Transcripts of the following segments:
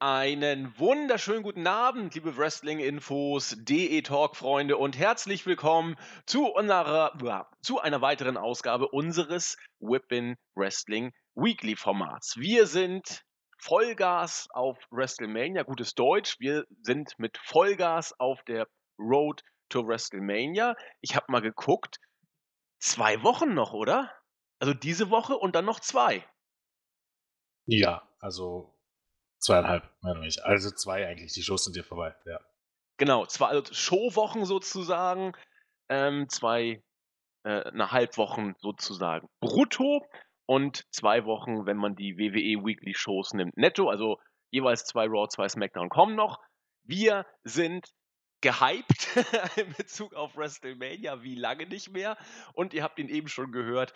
Einen wunderschönen guten Abend, liebe Wrestling-Infos, DE-Talk-Freunde und herzlich willkommen zu, unserer, zu einer weiteren Ausgabe unseres Whippin Wrestling Weekly Formats. Wir sind Vollgas auf WrestleMania, gutes Deutsch. Wir sind mit Vollgas auf der Road to WrestleMania. Ich habe mal geguckt, zwei Wochen noch, oder? Also diese Woche und dann noch zwei. Ja, also Zweieinhalb, meine ich. Also zwei eigentlich. Die Shows sind hier vorbei, ja. Genau, zwei also Showwochen sozusagen, ähm, zwei äh, eine Halbwochen sozusagen brutto und zwei Wochen, wenn man die WWE Weekly Shows nimmt, netto. Also jeweils zwei Raw, zwei SmackDown kommen noch. Wir sind gehypt in Bezug auf WrestleMania wie lange nicht mehr. Und ihr habt ihn eben schon gehört,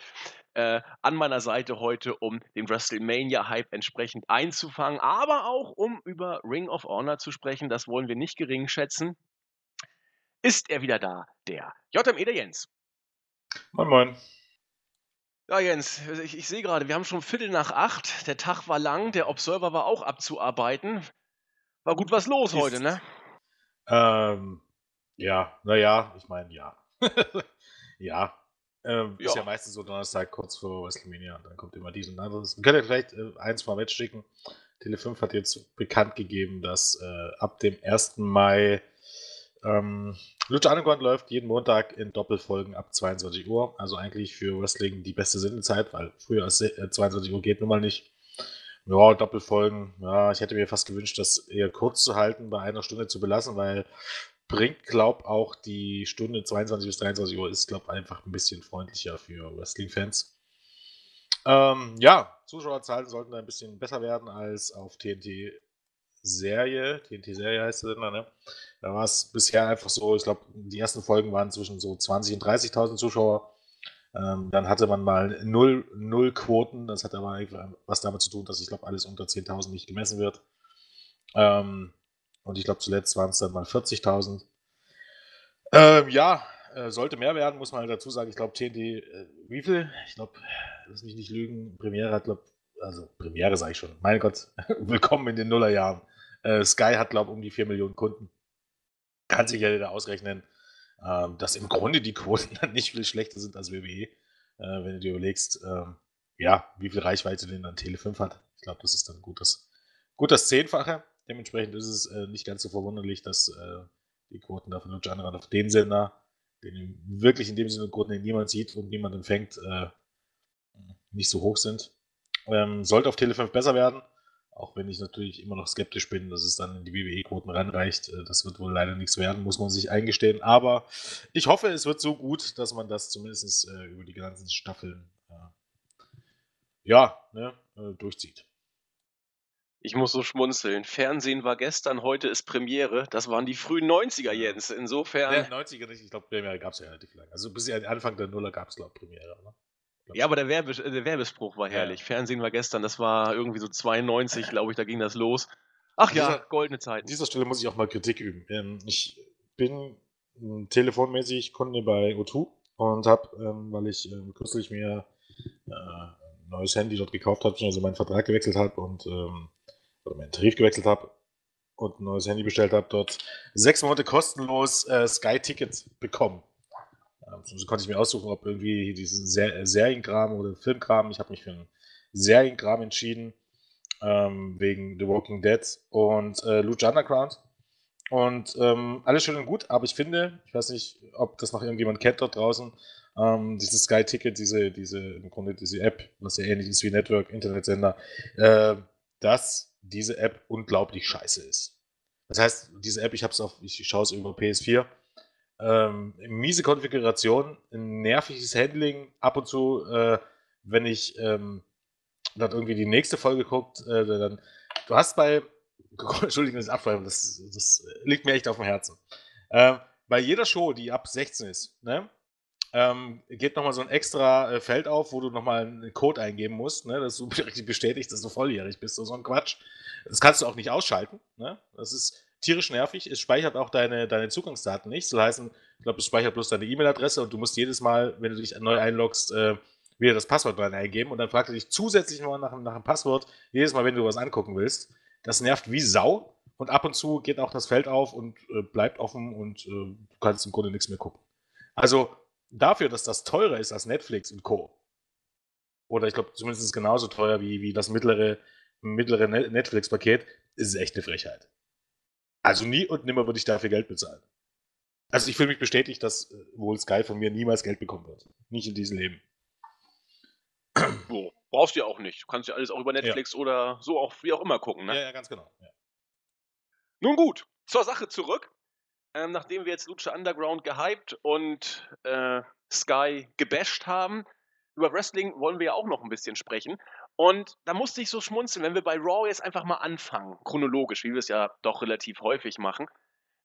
äh, an meiner Seite heute, um den WrestleMania-Hype entsprechend einzufangen, aber auch um über Ring of Honor zu sprechen. Das wollen wir nicht gering schätzen. Ist er wieder da, der JME der Jens. Moin, moin. Ja, Jens, ich, ich sehe gerade, wir haben schon Viertel nach acht. Der Tag war lang, der Observer war auch abzuarbeiten. War gut was los Ist, heute, ne? Ähm, ja, naja, ich meine, ja. ja. Ähm, ja. Ist ja meistens so Donnerstag kurz vor WrestleMania und dann kommt immer dies und anderes. Wir können ja vielleicht äh, eins mal mitschicken. Tele5 hat jetzt bekannt gegeben, dass äh, ab dem 1. Mai ähm, Lucha Underground läuft jeden Montag in Doppelfolgen ab 22 Uhr. Also eigentlich für Wrestling die beste Sendezeit, weil früher als 22 äh, Uhr geht nun mal nicht. Ja, Doppelfolgen. Ja, ich hätte mir fast gewünscht, das eher kurz zu halten, bei einer Stunde zu belassen, weil bringt, glaub auch die Stunde 22 bis 23 Uhr ist, glaub einfach ein bisschen freundlicher für Wrestling-Fans. Ähm, ja, Zuschauerzahlen sollten ein bisschen besser werden als auf TNT Serie, TNT-Serie heißt der Sender, ne? Da war es bisher einfach so, ich glaube, die ersten Folgen waren zwischen so 20.000 und 30.000 Zuschauer. Ähm, dann hatte man mal null, null Quoten. Das hat aber was damit zu tun, dass ich glaube, alles unter 10.000 nicht gemessen wird. Ähm, und ich glaube, zuletzt waren es dann mal 40.000. Ähm, ja, äh, sollte mehr werden, muss man halt dazu sagen. Ich glaube, TNT, äh, wie viel? Ich glaube, lass mich nicht lügen. Premiere hat, glaube also Premiere sage ich schon. Mein Gott, willkommen in den Nullerjahren. Äh, Sky hat, glaube ich, um die 4 Millionen Kunden. Kann sich ja jeder ausrechnen dass im Grunde die Quoten dann nicht viel schlechter sind als WWE, äh, wenn du dir überlegst, ähm, ja, wie viel Reichweite denn dann Tele5 hat. Ich glaube, das ist dann gut das, gut das Zehnfache. Dementsprechend ist es äh, nicht ganz so verwunderlich, dass äh, die Quoten da von Underground auf den Sender, den wirklich in dem Sinne Quoten, den niemand sieht und niemand empfängt, nicht so hoch sind. Ähm, sollte auf Tele5 besser werden. Auch wenn ich natürlich immer noch skeptisch bin, dass es dann in die WWE-Quoten ranreicht. Äh, das wird wohl leider nichts werden, muss man sich eingestehen. Aber ich hoffe, es wird so gut, dass man das zumindest äh, über die ganzen Staffeln äh, ja, ne, äh, durchzieht. Ich muss so schmunzeln. Fernsehen war gestern, heute ist Premiere. Das waren die frühen 90er, Jens. Insofern. Ja, 90er nicht. Ich glaube, Premiere gab es ja relativ lange. Also bis Anfang der Nuller gab es, glaube ich, Premiere. Ne? Ja, aber der, Werbe, der Werbespruch war herrlich. Ja. Fernsehen war gestern, das war irgendwie so 92, glaube ich, da ging das los. Ach ja, dieser, goldene Zeit. An dieser Stelle muss ich auch mal Kritik üben. Ähm, ich bin hm, telefonmäßig Kunde bei O2 und habe, ähm, weil ich ähm, kürzlich mir äh, ein neues Handy dort gekauft habe, also meinen Vertrag gewechselt habe und ähm, oder meinen Tarif gewechselt habe und ein neues Handy bestellt habe, dort sechs Monate kostenlos äh, Sky-Tickets bekommen. So konnte ich mir aussuchen, ob irgendwie diesen Ser äh, Serienkram oder Filmkram. Ich habe mich für einen Serienkram entschieden, ähm, wegen The Walking Dead und äh, Lucha Underground. Und ähm, alles schön und gut, aber ich finde, ich weiß nicht, ob das noch irgendjemand kennt dort draußen, ähm, dieses Sky Ticket, diese, diese, im Grunde diese App, was ja ähnlich ist wie Network, Internetsender, äh, dass diese App unglaublich scheiße ist. Das heißt, diese App, ich habe es auf, ich schaue es über PS4, ähm, miese Konfiguration, nerviges Handling, ab und zu, äh, wenn ich ähm, dann irgendwie die nächste Folge guckt, äh, dann, du hast bei, Entschuldigung, das Abschreiben, das, das liegt mir echt auf dem Herzen. Ähm, bei jeder Show, die ab 16 ist, ne, ähm, geht nochmal so ein extra äh, Feld auf, wo du nochmal einen Code eingeben musst, ne, dass du bestätigst, dass du volljährig bist. So ein Quatsch. Das kannst du auch nicht ausschalten. Ne? Das ist tierisch nervig. Es speichert auch deine, deine Zugangsdaten nicht. So heißen, ich glaube, es speichert bloß deine E-Mail-Adresse und du musst jedes Mal, wenn du dich neu einloggst, äh, wieder das Passwort rein eingeben und dann fragt er dich zusätzlich noch nach, nach einem Passwort, jedes Mal, wenn du was angucken willst. das nervt wie Sau. Und ab und zu geht auch das Feld auf und äh, bleibt offen und äh, du kannst im Grunde nichts mehr gucken. Also dafür, dass das teurer ist als Netflix und Co. Oder ich glaube zumindest genauso teuer wie, wie das mittlere, mittlere Netflix-Paket, ist es echt eine Frechheit. Also nie und nimmer würde ich dafür Geld bezahlen. Also ich fühle mich bestätigt, dass äh, wohl Sky von mir niemals Geld bekommen wird. Nicht in diesem Leben. So, brauchst du ja auch nicht. Du kannst ja alles auch über Netflix ja. oder so auch wie auch immer gucken. Ne? Ja, ja, ganz genau. Ja. Nun gut, zur Sache zurück. Ähm, nachdem wir jetzt Lucha Underground gehypt und äh, Sky gebasht haben, über Wrestling wollen wir ja auch noch ein bisschen sprechen. Und da musste ich so schmunzeln, wenn wir bei Raw jetzt einfach mal anfangen, chronologisch, wie wir es ja doch relativ häufig machen.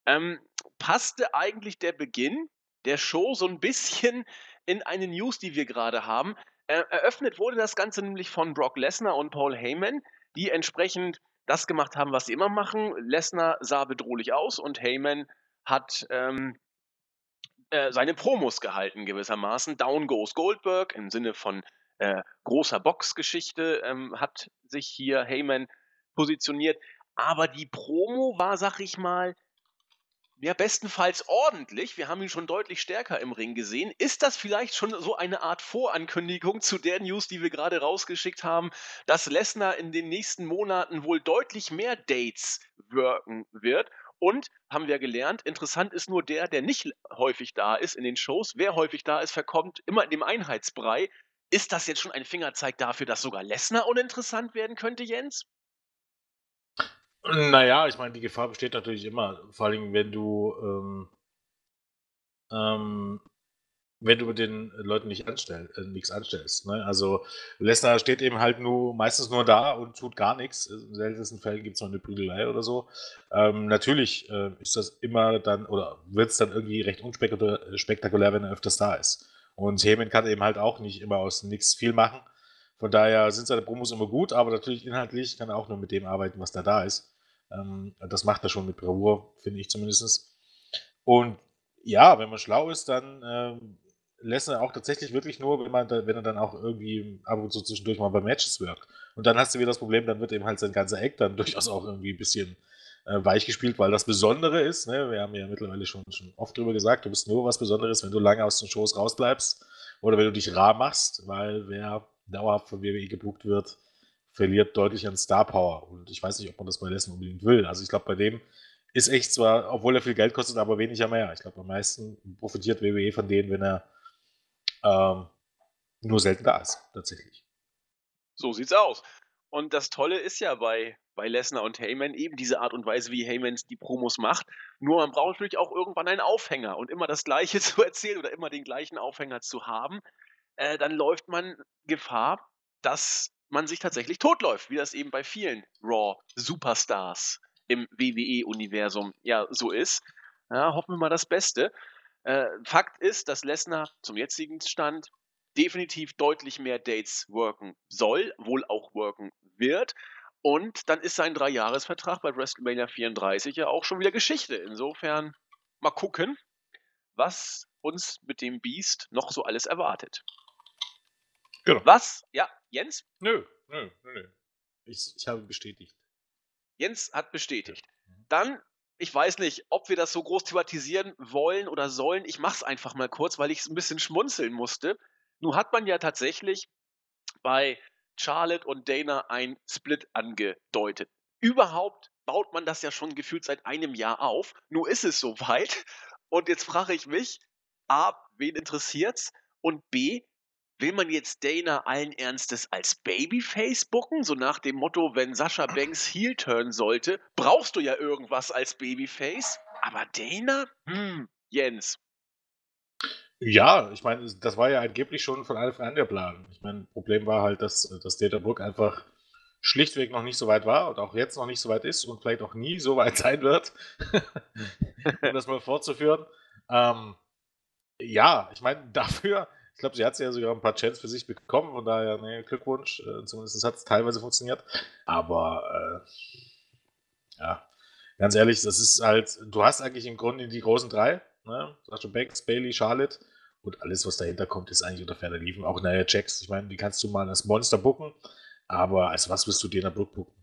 Ähm, passte eigentlich der Beginn der Show so ein bisschen in eine News, die wir gerade haben. Äh, eröffnet wurde das Ganze nämlich von Brock Lesnar und Paul Heyman, die entsprechend das gemacht haben, was sie immer machen. Lesnar sah bedrohlich aus und Heyman hat ähm, äh, seine Promos gehalten gewissermaßen. Down goes Goldberg im Sinne von äh, großer Boxgeschichte ähm, hat sich hier Heyman positioniert. Aber die Promo war, sag ich mal, ja, bestenfalls ordentlich. Wir haben ihn schon deutlich stärker im Ring gesehen. Ist das vielleicht schon so eine Art Vorankündigung zu der News, die wir gerade rausgeschickt haben, dass Lesnar in den nächsten Monaten wohl deutlich mehr Dates wirken wird? Und haben wir gelernt, interessant ist nur der, der nicht häufig da ist in den Shows. Wer häufig da ist, verkommt immer in dem Einheitsbrei. Ist das jetzt schon ein Fingerzeig dafür, dass sogar Lesnar uninteressant werden könnte, Jens? Naja, ich meine, die Gefahr besteht natürlich immer, vor allem wenn du, ähm, ähm, wenn du mit den Leuten nicht anstell, äh, nichts anstellst. Ne? Also Lesnar steht eben halt nur meistens nur da und tut gar nichts. In seltensten Fällen gibt es noch eine Prügelei oder so. Ähm, natürlich äh, ist das immer dann oder wird es dann irgendwie recht unspektakulär, wenn er öfters da ist. Und Heyman kann eben halt auch nicht immer aus nichts viel machen. Von daher sind seine Promos immer gut, aber natürlich inhaltlich kann er auch nur mit dem arbeiten, was da da ist. Ähm, das macht er schon mit Bravour, finde ich zumindest. Und ja, wenn man schlau ist, dann ähm, lässt er auch tatsächlich wirklich nur, wenn, man wenn er dann auch irgendwie ab und zu zwischendurch mal bei Matches wirkt. Und dann hast du wieder das Problem, dann wird eben halt sein ganzer Eck dann durchaus auch irgendwie ein bisschen äh, weich gespielt, weil das Besondere ist, ne, wir haben ja mittlerweile schon, schon oft drüber gesagt, du bist nur was Besonderes, wenn du lange aus den Shows rausbleibst oder wenn du dich rar machst, weil wer dauerhaft von WWE gebucht wird, verliert deutlich an Star Power. Und ich weiß nicht, ob man das bei Lesnar unbedingt will. Also ich glaube, bei dem ist echt zwar, obwohl er viel Geld kostet, aber weniger mehr. Ich glaube, am meisten profitiert WWE von denen, wenn er ähm, nur selten da ist, tatsächlich. So sieht's aus. Und das Tolle ist ja bei, bei Lesnar und Heyman eben diese Art und Weise, wie Heyman die Promos macht. Nur man braucht natürlich auch irgendwann einen Aufhänger und immer das Gleiche zu erzählen oder immer den gleichen Aufhänger zu haben. Äh, dann läuft man Gefahr, dass man sich tatsächlich totläuft, wie das eben bei vielen Raw-Superstars im WWE-Universum ja so ist. Ja, hoffen wir mal das Beste. Äh, Fakt ist, dass Lesnar zum jetzigen Stand definitiv deutlich mehr Dates worken soll, wohl auch worken wird. Und dann ist sein Dreijahresvertrag bei WrestleMania 34 ja auch schon wieder Geschichte. Insofern mal gucken, was uns mit dem Beast noch so alles erwartet. Genau. Was? Ja, Jens? Nö, nö, nö. Ich, ich habe bestätigt. Jens hat bestätigt. Mhm. Dann, ich weiß nicht, ob wir das so groß thematisieren wollen oder sollen. Ich mache es einfach mal kurz, weil ich es ein bisschen schmunzeln musste. Nun hat man ja tatsächlich bei Charlotte und Dana ein Split angedeutet. Überhaupt baut man das ja schon gefühlt seit einem Jahr auf. Nun ist es soweit. Und jetzt frage ich mich, A, wen interessiert's? Und B, Will man jetzt Dana allen Ernstes als Babyface booken? So nach dem Motto, wenn Sascha Banks Heel turn sollte, brauchst du ja irgendwas als Babyface. Aber Dana? Hm, Jens. Ja, ich meine, das war ja angeblich schon von Anfang an der Plan. Ich meine, Problem war halt, dass, dass Data Brooke einfach schlichtweg noch nicht so weit war und auch jetzt noch nicht so weit ist und vielleicht auch nie so weit sein wird, um das mal fortzuführen. Ähm, ja, ich meine, dafür ich glaube, sie hat ja sogar ein paar Chats für sich bekommen, von daher, nee, Glückwunsch. Äh, zumindest hat es teilweise funktioniert. Aber äh, ja, ganz ehrlich, das ist halt, du hast eigentlich im Grunde die großen drei, ne? Sascha Banks, Bailey, Charlotte. Und alles, was dahinter kommt, ist eigentlich unter ferner Liefen. Auch naja, Jacks, ich meine, die kannst du mal als Monster booken, aber als was wirst du den Brooke booken?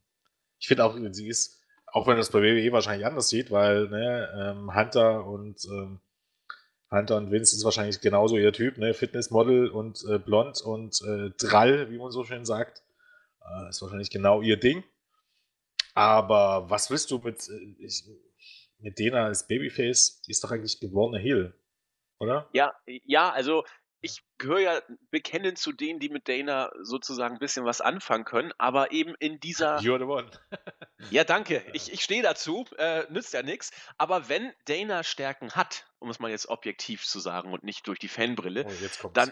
ich finde auch, sie ist, auch wenn das bei WWE wahrscheinlich anders sieht, weil ne, ähm, Hunter und ähm, Hunter und Vince ist wahrscheinlich genauso ihr Typ, ne? Fitnessmodel und äh, blond und äh, Drall, wie man so schön sagt. Äh, ist wahrscheinlich genau ihr Ding. Aber was willst du mit, äh, ich, mit Dena als Babyface? Die ist doch eigentlich geborene Heel, oder? Ja, ja, also ich gehöre ja bekennend zu denen, die mit Dana sozusagen ein bisschen was anfangen können, aber eben in dieser. You're the one. ja, danke. Ich, ich stehe dazu, äh, nützt ja nichts. Aber wenn Dana Stärken hat, um es mal jetzt objektiv zu sagen und nicht durch die Fanbrille, oh, dann.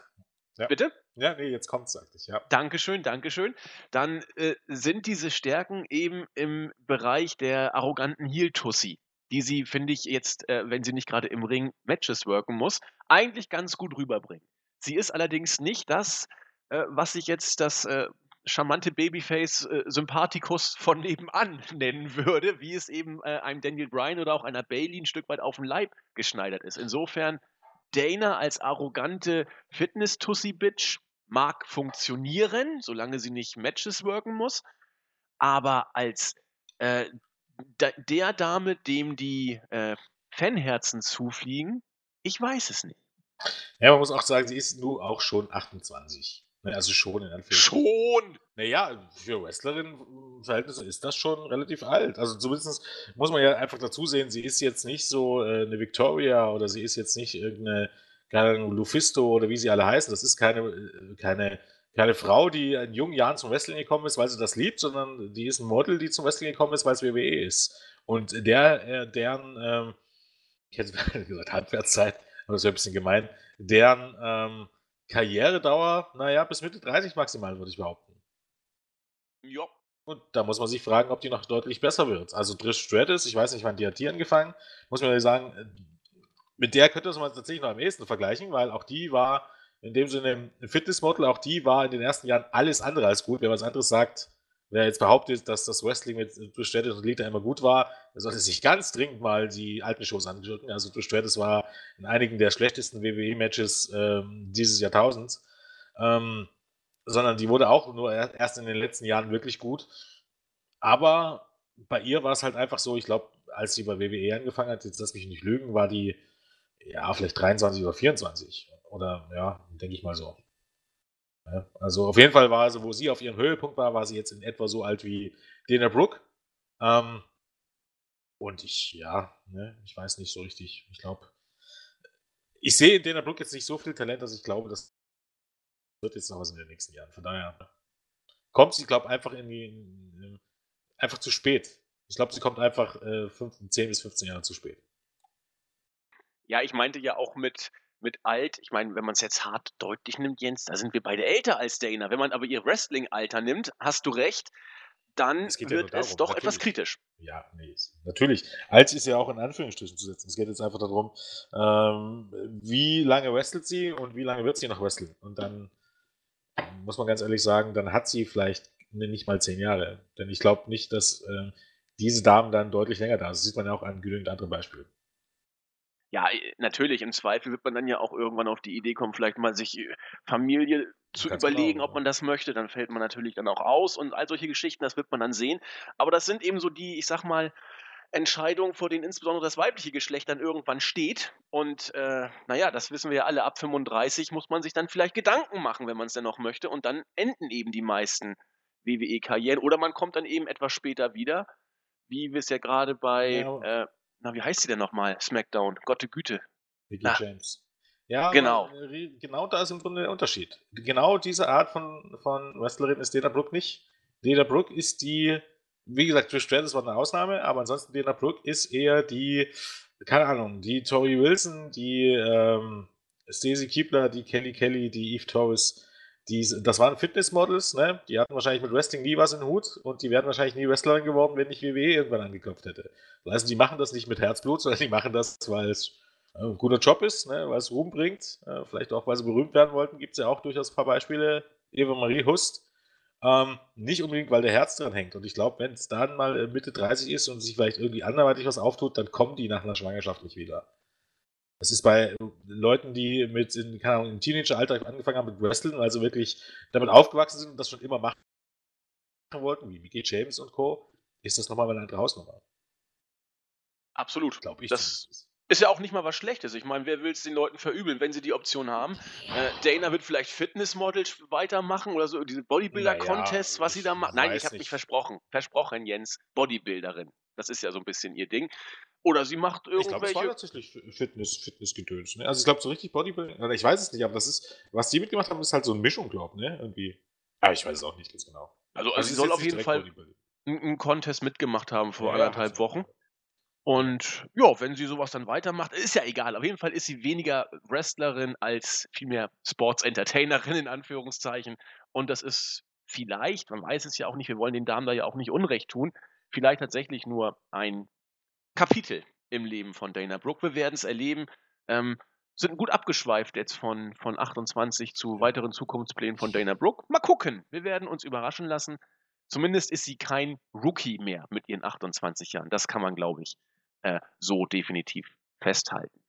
Ja. Bitte? Ja, nee, jetzt kommt's, sagte ich, ja. Dankeschön, Dankeschön. Dann äh, sind diese Stärken eben im Bereich der arroganten Heel-Tussi die sie, finde ich, jetzt, äh, wenn sie nicht gerade im Ring Matches worken muss, eigentlich ganz gut rüberbringen. Sie ist allerdings nicht das, äh, was ich jetzt das äh, charmante Babyface äh, Sympathikus von nebenan nennen würde, wie es eben äh, einem Daniel Bryan oder auch einer Bailey ein Stück weit auf den Leib geschneidert ist. Insofern, Dana als arrogante Fitness-Tussi-Bitch mag funktionieren, solange sie nicht Matches worken muss, aber als äh, der Dame, dem die äh, Fanherzen zufliegen, ich weiß es nicht. Ja, man muss auch sagen, sie ist nur auch schon 28. Ne, also schon in Anführungszeichen. Schon! Naja, für Wrestlerin-Verhältnisse ist das schon relativ alt. Also zumindest muss man ja einfach dazu sehen, sie ist jetzt nicht so äh, eine Victoria oder sie ist jetzt nicht irgendeine, keine Lufisto oder wie sie alle heißen. Das ist keine, äh, keine, keine Frau, die in jungen Jahren zum Wrestling gekommen ist, weil sie das liebt, sondern die ist ein Model, die zum Wrestling gekommen ist, weil es WWE ist. Und der, äh, deren, ähm, ich hätte gesagt, Halbwertszeit, aber das wäre ein bisschen gemein, deren ähm, Karrieredauer, naja, bis Mitte 30 maximal, würde ich behaupten. Ja. Und da muss man sich fragen, ob die noch deutlich besser wird. Also Trish Stratus, ich weiß nicht, wann die hat die angefangen, muss man sagen, äh, mit der könnte man tatsächlich noch am ehesten vergleichen, weil auch die war in dem Sinne ein Fitnessmodel, auch die war in den ersten Jahren alles andere als gut. Wer was anderes sagt, wer jetzt behauptet, dass das Wrestling mit Trish und Lita immer gut war, der sollte sich ganz dringend mal die alten Shows anschauen. Also Trish war in einigen der schlechtesten WWE-Matches ähm, dieses Jahrtausends. Ähm, sondern die wurde auch nur erst in den letzten Jahren wirklich gut. Aber bei ihr war es halt einfach so, ich glaube, als sie bei WWE angefangen hat, jetzt lass mich nicht lügen, war die ja vielleicht 23 oder 24. Oder ja, denke ich mal so. Ja, also auf jeden Fall war sie, wo sie auf ihrem Höhepunkt war, war sie jetzt in etwa so alt wie Dana Brooke. Ähm, und ich, ja, ne, ich weiß nicht so richtig. Ich glaube, ich sehe in Dana Brooke jetzt nicht so viel Talent, dass ich glaube, das wird jetzt noch was in den nächsten Jahren. Von daher kommt sie, glaube einfach in die, in, einfach zu spät. Ich glaube, sie kommt einfach äh, 15, 10 bis 15 Jahre zu spät. Ja, ich meinte ja auch mit, mit alt, ich meine, wenn man es jetzt hart deutlich nimmt, Jens, da sind wir beide älter als Dana. Wenn man aber ihr Wrestling-Alter nimmt, hast du recht, dann es wird ja es doch natürlich. etwas kritisch. Ja, nee, natürlich. Alt ist ja auch in Anführungsstrichen zu setzen. Es geht jetzt einfach darum, ähm, wie lange wrestelt sie und wie lange wird sie noch wresteln. Und dann muss man ganz ehrlich sagen, dann hat sie vielleicht nicht mal zehn Jahre. Denn ich glaube nicht, dass äh, diese Damen dann deutlich länger da sind. Das sieht man ja auch an genügend anderen Beispielen. Ja, natürlich, im Zweifel wird man dann ja auch irgendwann auf die Idee kommen, vielleicht mal sich äh, Familie zu Ganz überlegen, genau, ob man das möchte. Dann fällt man natürlich dann auch aus und all solche Geschichten, das wird man dann sehen. Aber das sind eben so die, ich sag mal, Entscheidungen, vor denen insbesondere das weibliche Geschlecht dann irgendwann steht. Und äh, naja, das wissen wir ja alle, ab 35 muss man sich dann vielleicht Gedanken machen, wenn man es denn noch möchte. Und dann enden eben die meisten WWE-Karrieren. Oder man kommt dann eben etwas später wieder, wie wir es ja gerade bei ja. äh, na, wie heißt sie denn nochmal? SmackDown. Gotte Güte. Vicky na. James. Ja, genau. Äh, genau da ist im Grunde der Unterschied. Genau diese Art von, von Wrestlerin ist Dana Brooke nicht. Dana Brooke ist die, wie gesagt, Trish Stratus war eine Ausnahme, aber ansonsten Dana Brooke ist eher die, keine Ahnung, die Tori Wilson, die ähm, Stacey Keebler, die Kelly Kelly, die Eve Torres, die, das waren Fitnessmodels, ne? Die hatten wahrscheinlich mit Wrestling nie was in den Hut und die wären wahrscheinlich nie Wrestlerin geworden, wenn nicht WWE irgendwann angeklopft hätte. Das heißt, die machen das nicht mit Herzblut, sondern die machen das, weil es äh, ein guter Job ist, ne? weil es Ruhm bringt. Äh, vielleicht auch, weil sie berühmt werden wollten, gibt es ja auch durchaus ein paar Beispiele. Eva Marie Hust. Ähm, nicht unbedingt, weil der Herz dran hängt. Und ich glaube, wenn es dann mal äh, Mitte 30 ist und sich vielleicht irgendwie anderweitig was auftut, dann kommen die nach einer Schwangerschaft nicht wieder. Das ist bei Leuten, die mit in, keine Ahnung, im Teenageralter angefangen haben mit Wrestling, also wirklich damit aufgewachsen sind und das schon immer machen wollten, wie Mickey James und Co., ist das nochmal eine andere Hausnummer. Absolut. Glaube ich. Das ist ja auch nicht mal was Schlechtes. Ich meine, wer will es den Leuten verübeln, wenn sie die Option haben? Äh, Dana wird vielleicht Fitnessmodels weitermachen oder so, diese Bodybuilder-Contests, naja, was sie da machen. Nein, ich habe mich versprochen. Versprochen, Jens. Bodybuilderin. Das ist ja so ein bisschen ihr Ding. Oder sie macht irgendwelche. Ich glaube, es war tatsächlich Fitness, Fitnessgedöns. Ne? Also ich glaube, so richtig Bodybuilding, ich weiß es nicht, aber das ist, was die mitgemacht haben, ist halt so eine Mischung, glaube ich, ne? Irgendwie. Aber ich weiß es auch nicht ganz genau. Also, also, also sie soll auf jeden Fall einen Contest mitgemacht haben vor ja, anderthalb Wochen. Und ja, wenn sie sowas dann weitermacht, ist ja egal. Auf jeden Fall ist sie weniger Wrestlerin als vielmehr Sports-Entertainerin in Anführungszeichen. Und das ist vielleicht, man weiß es ja auch nicht, wir wollen den Damen da ja auch nicht Unrecht tun, vielleicht tatsächlich nur ein Kapitel im Leben von Dana Brooke. Wir werden es erleben. Ähm, sind gut abgeschweift jetzt von, von 28 zu weiteren Zukunftsplänen von Dana Brooke. Mal gucken. Wir werden uns überraschen lassen. Zumindest ist sie kein Rookie mehr mit ihren 28 Jahren. Das kann man, glaube ich, äh, so definitiv festhalten.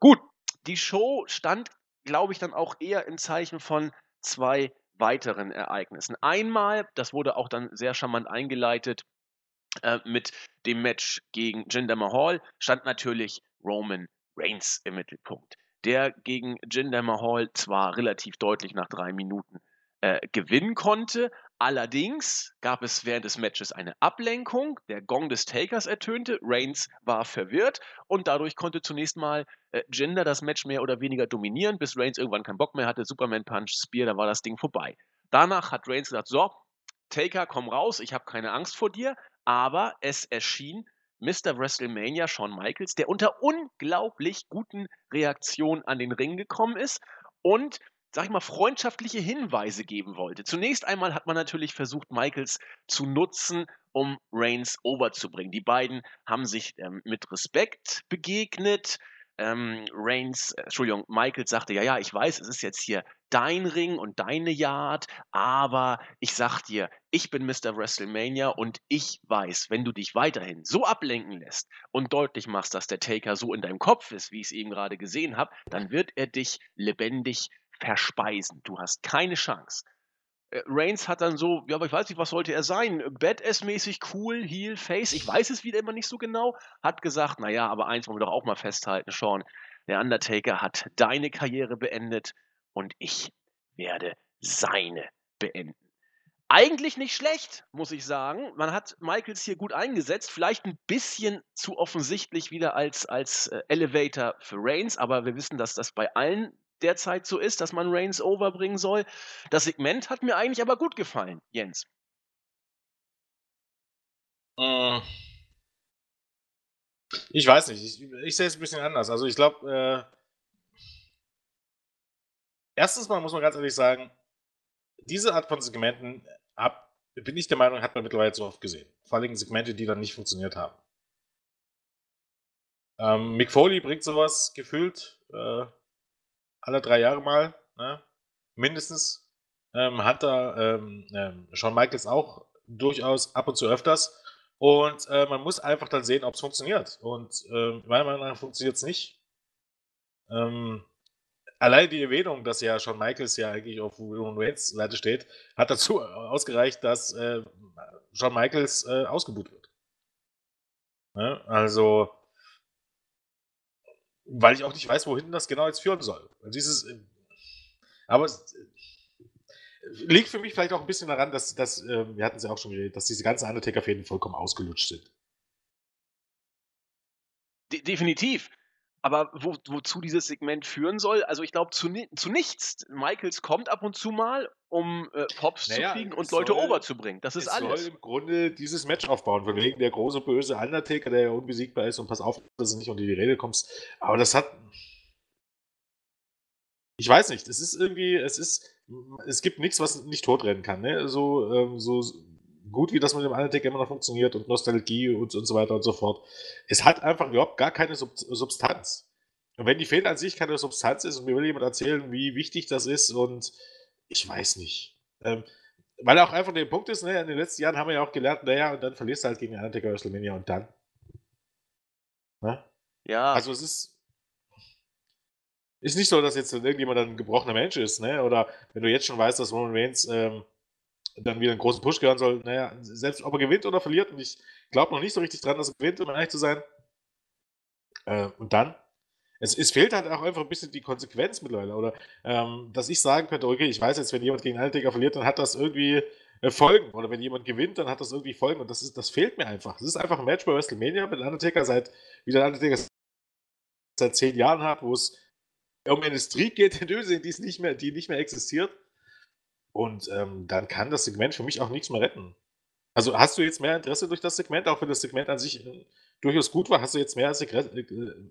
Gut, die Show stand, glaube ich, dann auch eher im Zeichen von zwei weiteren Ereignissen. Einmal, das wurde auch dann sehr charmant eingeleitet, äh, mit dem Match gegen Jinder Mahal stand natürlich Roman Reigns im Mittelpunkt, der gegen Jinder Mahal zwar relativ deutlich nach drei Minuten äh, gewinnen konnte, Allerdings gab es während des Matches eine Ablenkung, der Gong des Takers ertönte, Reigns war verwirrt und dadurch konnte zunächst mal äh, Jinder das Match mehr oder weniger dominieren, bis Reigns irgendwann keinen Bock mehr hatte, Superman Punch, Spear, da war das Ding vorbei. Danach hat Reigns gesagt, so, Taker, komm raus, ich habe keine Angst vor dir, aber es erschien Mr. WrestleMania Shawn Michaels, der unter unglaublich guten Reaktionen an den Ring gekommen ist und sag ich mal, freundschaftliche Hinweise geben wollte. Zunächst einmal hat man natürlich versucht, Michaels zu nutzen, um Reigns overzubringen. Die beiden haben sich ähm, mit Respekt begegnet. Ähm, Reigns, äh, Entschuldigung, Michaels sagte, ja, ja, ich weiß, es ist jetzt hier dein Ring und deine Yard, aber ich sag dir, ich bin Mr. WrestleMania und ich weiß, wenn du dich weiterhin so ablenken lässt und deutlich machst, dass der Taker so in deinem Kopf ist, wie ich es eben gerade gesehen habe, dann wird er dich lebendig verspeisen. Du hast keine Chance. Äh, Reigns hat dann so, ja, aber ich weiß nicht, was sollte er sein? Badass-mäßig cool, Heel, Face, ich weiß es wieder immer nicht so genau. Hat gesagt, naja, aber eins wollen wir doch auch mal festhalten, Sean. Der Undertaker hat deine Karriere beendet und ich werde seine beenden. Eigentlich nicht schlecht, muss ich sagen. Man hat Michaels hier gut eingesetzt. Vielleicht ein bisschen zu offensichtlich wieder als, als äh, Elevator für Reigns, aber wir wissen, dass das bei allen derzeit so ist, dass man Reigns overbringen soll. Das Segment hat mir eigentlich aber gut gefallen, Jens. Äh. Ich weiß nicht, ich, ich sehe es ein bisschen anders. Also ich glaube, äh, erstens mal muss man ganz ehrlich sagen, diese Art von Segmenten hab, bin ich der Meinung, hat man mittlerweile so oft gesehen. Vor allem Segmente, die dann nicht funktioniert haben. Ähm, Mick Foley bringt sowas gefühlt äh, alle drei Jahre mal, ne? mindestens. Ähm, Hunter, ähm, ähm, Shawn Michaels auch durchaus ab und zu öfters. Und äh, man muss einfach dann sehen, ob es funktioniert. Und äh, meiner Meinung nach funktioniert es nicht. Ähm, allein die Erwähnung, dass ja Shawn Michaels ja eigentlich auf Roman Reigns Seite steht, hat dazu ausgereicht, dass äh, Shawn Michaels äh, ausgebucht wird. Ne? Also, weil ich auch nicht weiß, wohin das genau jetzt führen soll. Dieses, äh, aber es äh, liegt für mich vielleicht auch ein bisschen daran, dass, dass äh, wir hatten es ja auch schon geredet, dass diese ganzen Undertaker-Fäden vollkommen ausgelutscht sind. De definitiv. Aber wo, wozu dieses Segment führen soll, also ich glaube zu, zu, nichts. Michaels kommt ab und zu mal, um äh, Pops naja, zu kriegen und Leute overzubringen. Das ist es alles. soll im Grunde dieses Match aufbauen, von wegen der große böse Undertaker, der ja unbesiegbar ist und pass auf, dass du nicht unter die Rede kommst. Aber das hat. Ich weiß nicht, es ist irgendwie, es ist, es gibt nichts, was nicht totrennen kann. Ne? So, ähm, so gut wie das mit dem Undertaker immer noch funktioniert und Nostalgie und, und so weiter und so fort. Es hat einfach überhaupt gar keine Sub Substanz. Und wenn die Fehde an sich keine Substanz ist und mir will jemand erzählen, wie wichtig das ist und ich weiß nicht. Ähm, weil auch einfach der Punkt ist, ne, in den letzten Jahren haben wir ja auch gelernt, naja, und dann verlierst du halt gegen Undertaker WrestleMania und dann. Ne? Ja. Also es ist. Ist nicht so, dass jetzt irgendjemand ein gebrochener Mensch ist, ne? Oder wenn du jetzt schon weißt, dass Roman Reigns ähm, dann wieder einen großen Push gehören soll. Naja, selbst ob er gewinnt oder verliert, und ich glaube noch nicht so richtig dran, dass er gewinnt, um ehrlich zu sein. Äh, und dann es, es, fehlt halt auch einfach ein bisschen die Konsequenz mittlerweile. Oder ähm, dass ich sagen könnte, okay, ich weiß jetzt, wenn jemand gegen Undertaker verliert, dann hat das irgendwie äh, Folgen. Oder wenn jemand gewinnt, dann hat das irgendwie Folgen. Und das, ist, das fehlt mir einfach. Das ist einfach ein Match bei WrestleMania mit Undertaker seit, wie der Undertaker seit zehn Jahren hat, wo es um Streak geht in die, nicht mehr, die nicht mehr existiert. Und ähm, dann kann das Segment für mich auch nichts mehr retten. Also hast du jetzt mehr Interesse durch das Segment, auch wenn das Segment an sich äh, durchaus gut war? Hast du jetzt mehr äh,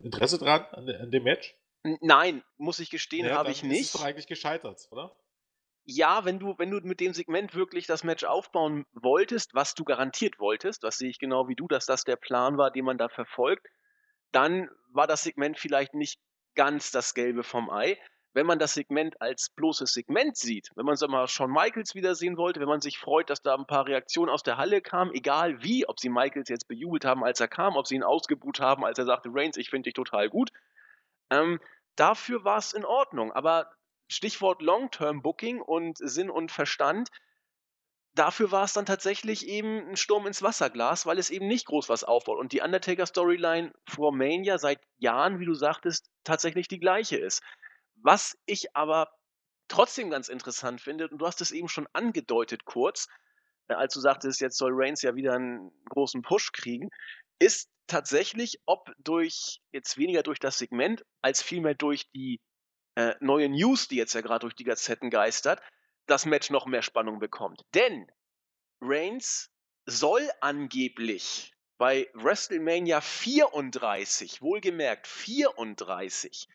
Interesse dran an, an dem Match? Nein, muss ich gestehen, ja, habe ich nicht. Ist doch eigentlich gescheitert, oder? Ja, wenn du, wenn du mit dem Segment wirklich das Match aufbauen wolltest, was du garantiert wolltest, das sehe ich genau wie du, dass das der Plan war, den man da verfolgt, dann war das Segment vielleicht nicht ganz das Gelbe vom Ei wenn man das Segment als bloßes Segment sieht, wenn man sag mal Shawn Michaels wiedersehen wollte, wenn man sich freut, dass da ein paar Reaktionen aus der Halle kamen, egal wie, ob sie Michaels jetzt bejubelt haben, als er kam, ob sie ihn ausgebuht haben, als er sagte, Reigns, ich finde dich total gut, ähm, dafür war es in Ordnung. Aber Stichwort Long-Term Booking und Sinn und Verstand, dafür war es dann tatsächlich eben ein Sturm ins Wasserglas, weil es eben nicht groß was aufbaut und die Undertaker-Storyline vor Mania seit Jahren, wie du sagtest, tatsächlich die gleiche ist. Was ich aber trotzdem ganz interessant finde, und du hast es eben schon angedeutet kurz, äh, als du sagtest, jetzt soll Reigns ja wieder einen großen Push kriegen, ist tatsächlich, ob durch, jetzt weniger durch das Segment, als vielmehr durch die äh, neue News, die jetzt ja gerade durch die Gazetten geistert, das Match noch mehr Spannung bekommt. Denn Reigns soll angeblich bei WrestleMania 34, wohlgemerkt 34,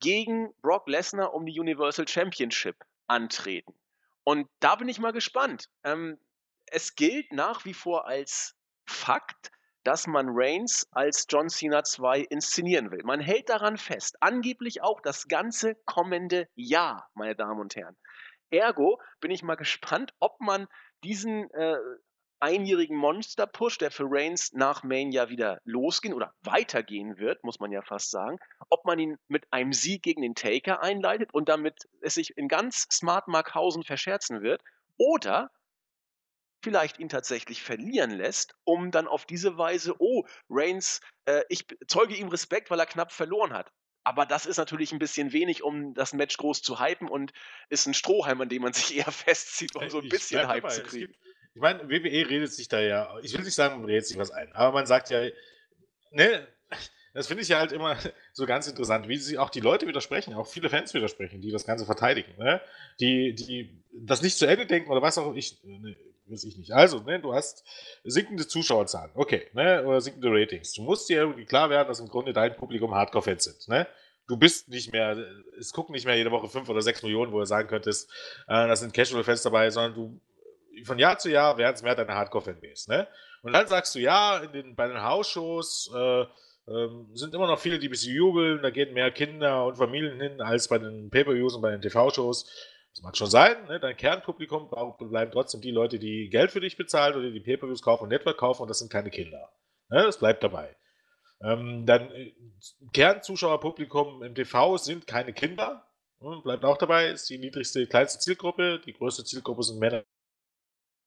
gegen Brock Lesnar um die Universal Championship antreten. Und da bin ich mal gespannt. Ähm, es gilt nach wie vor als Fakt, dass man Reigns als John Cena 2 inszenieren will. Man hält daran fest, angeblich auch das ganze kommende Jahr, meine Damen und Herren. Ergo bin ich mal gespannt, ob man diesen äh, einjährigen Monster-Push, der für Reigns nach Mania wieder losgehen oder weitergehen wird, muss man ja fast sagen, ob man ihn mit einem Sieg gegen den Taker einleitet und damit es sich in ganz Smart Markhausen verscherzen wird, oder vielleicht ihn tatsächlich verlieren lässt, um dann auf diese Weise, oh, Reigns, äh, ich zeuge ihm Respekt, weil er knapp verloren hat. Aber das ist natürlich ein bisschen wenig, um das Match groß zu hypen und ist ein Strohhalm, an dem man sich eher festzieht, um so ein bisschen Hype zu kriegen. Ich meine, WWE redet sich da ja, ich will nicht sagen, man redet sich was ein, aber man sagt ja, ne, das finde ich ja halt immer so ganz interessant, wie sie auch die Leute widersprechen, auch viele Fans widersprechen, die das Ganze verteidigen, ne? die, die das nicht zu Ende denken oder was auch ich, ne, weiß ich nicht. Also, ne, du hast sinkende Zuschauerzahlen, okay, ne, oder sinkende Ratings. Du musst dir irgendwie klar werden, dass im Grunde dein Publikum Hardcore-Fans sind, ne? Du bist nicht mehr, es gucken nicht mehr jede Woche fünf oder sechs Millionen, wo du sagen könntest, äh, das sind Casual-Fans dabei, sondern du von Jahr zu Jahr werden es mehr deine Hardcore-Fanbase. Ne? Und dann sagst du, ja, den, bei den Hausshows äh, ähm, sind immer noch viele, die ein bisschen jubeln, da gehen mehr Kinder und Familien hin als bei den Pay-Per-Views und bei den TV-Shows. Das mag schon sein, ne? dein Kernpublikum bleiben trotzdem die Leute, die Geld für dich bezahlen oder die Pay-Per-Views kaufen und Network kaufen und das sind keine Kinder. Ne? Das bleibt dabei. Ähm, dann äh, Kernzuschauerpublikum im TV sind keine Kinder, ne? bleibt auch dabei, ist die niedrigste, kleinste Zielgruppe. Die größte Zielgruppe sind Männer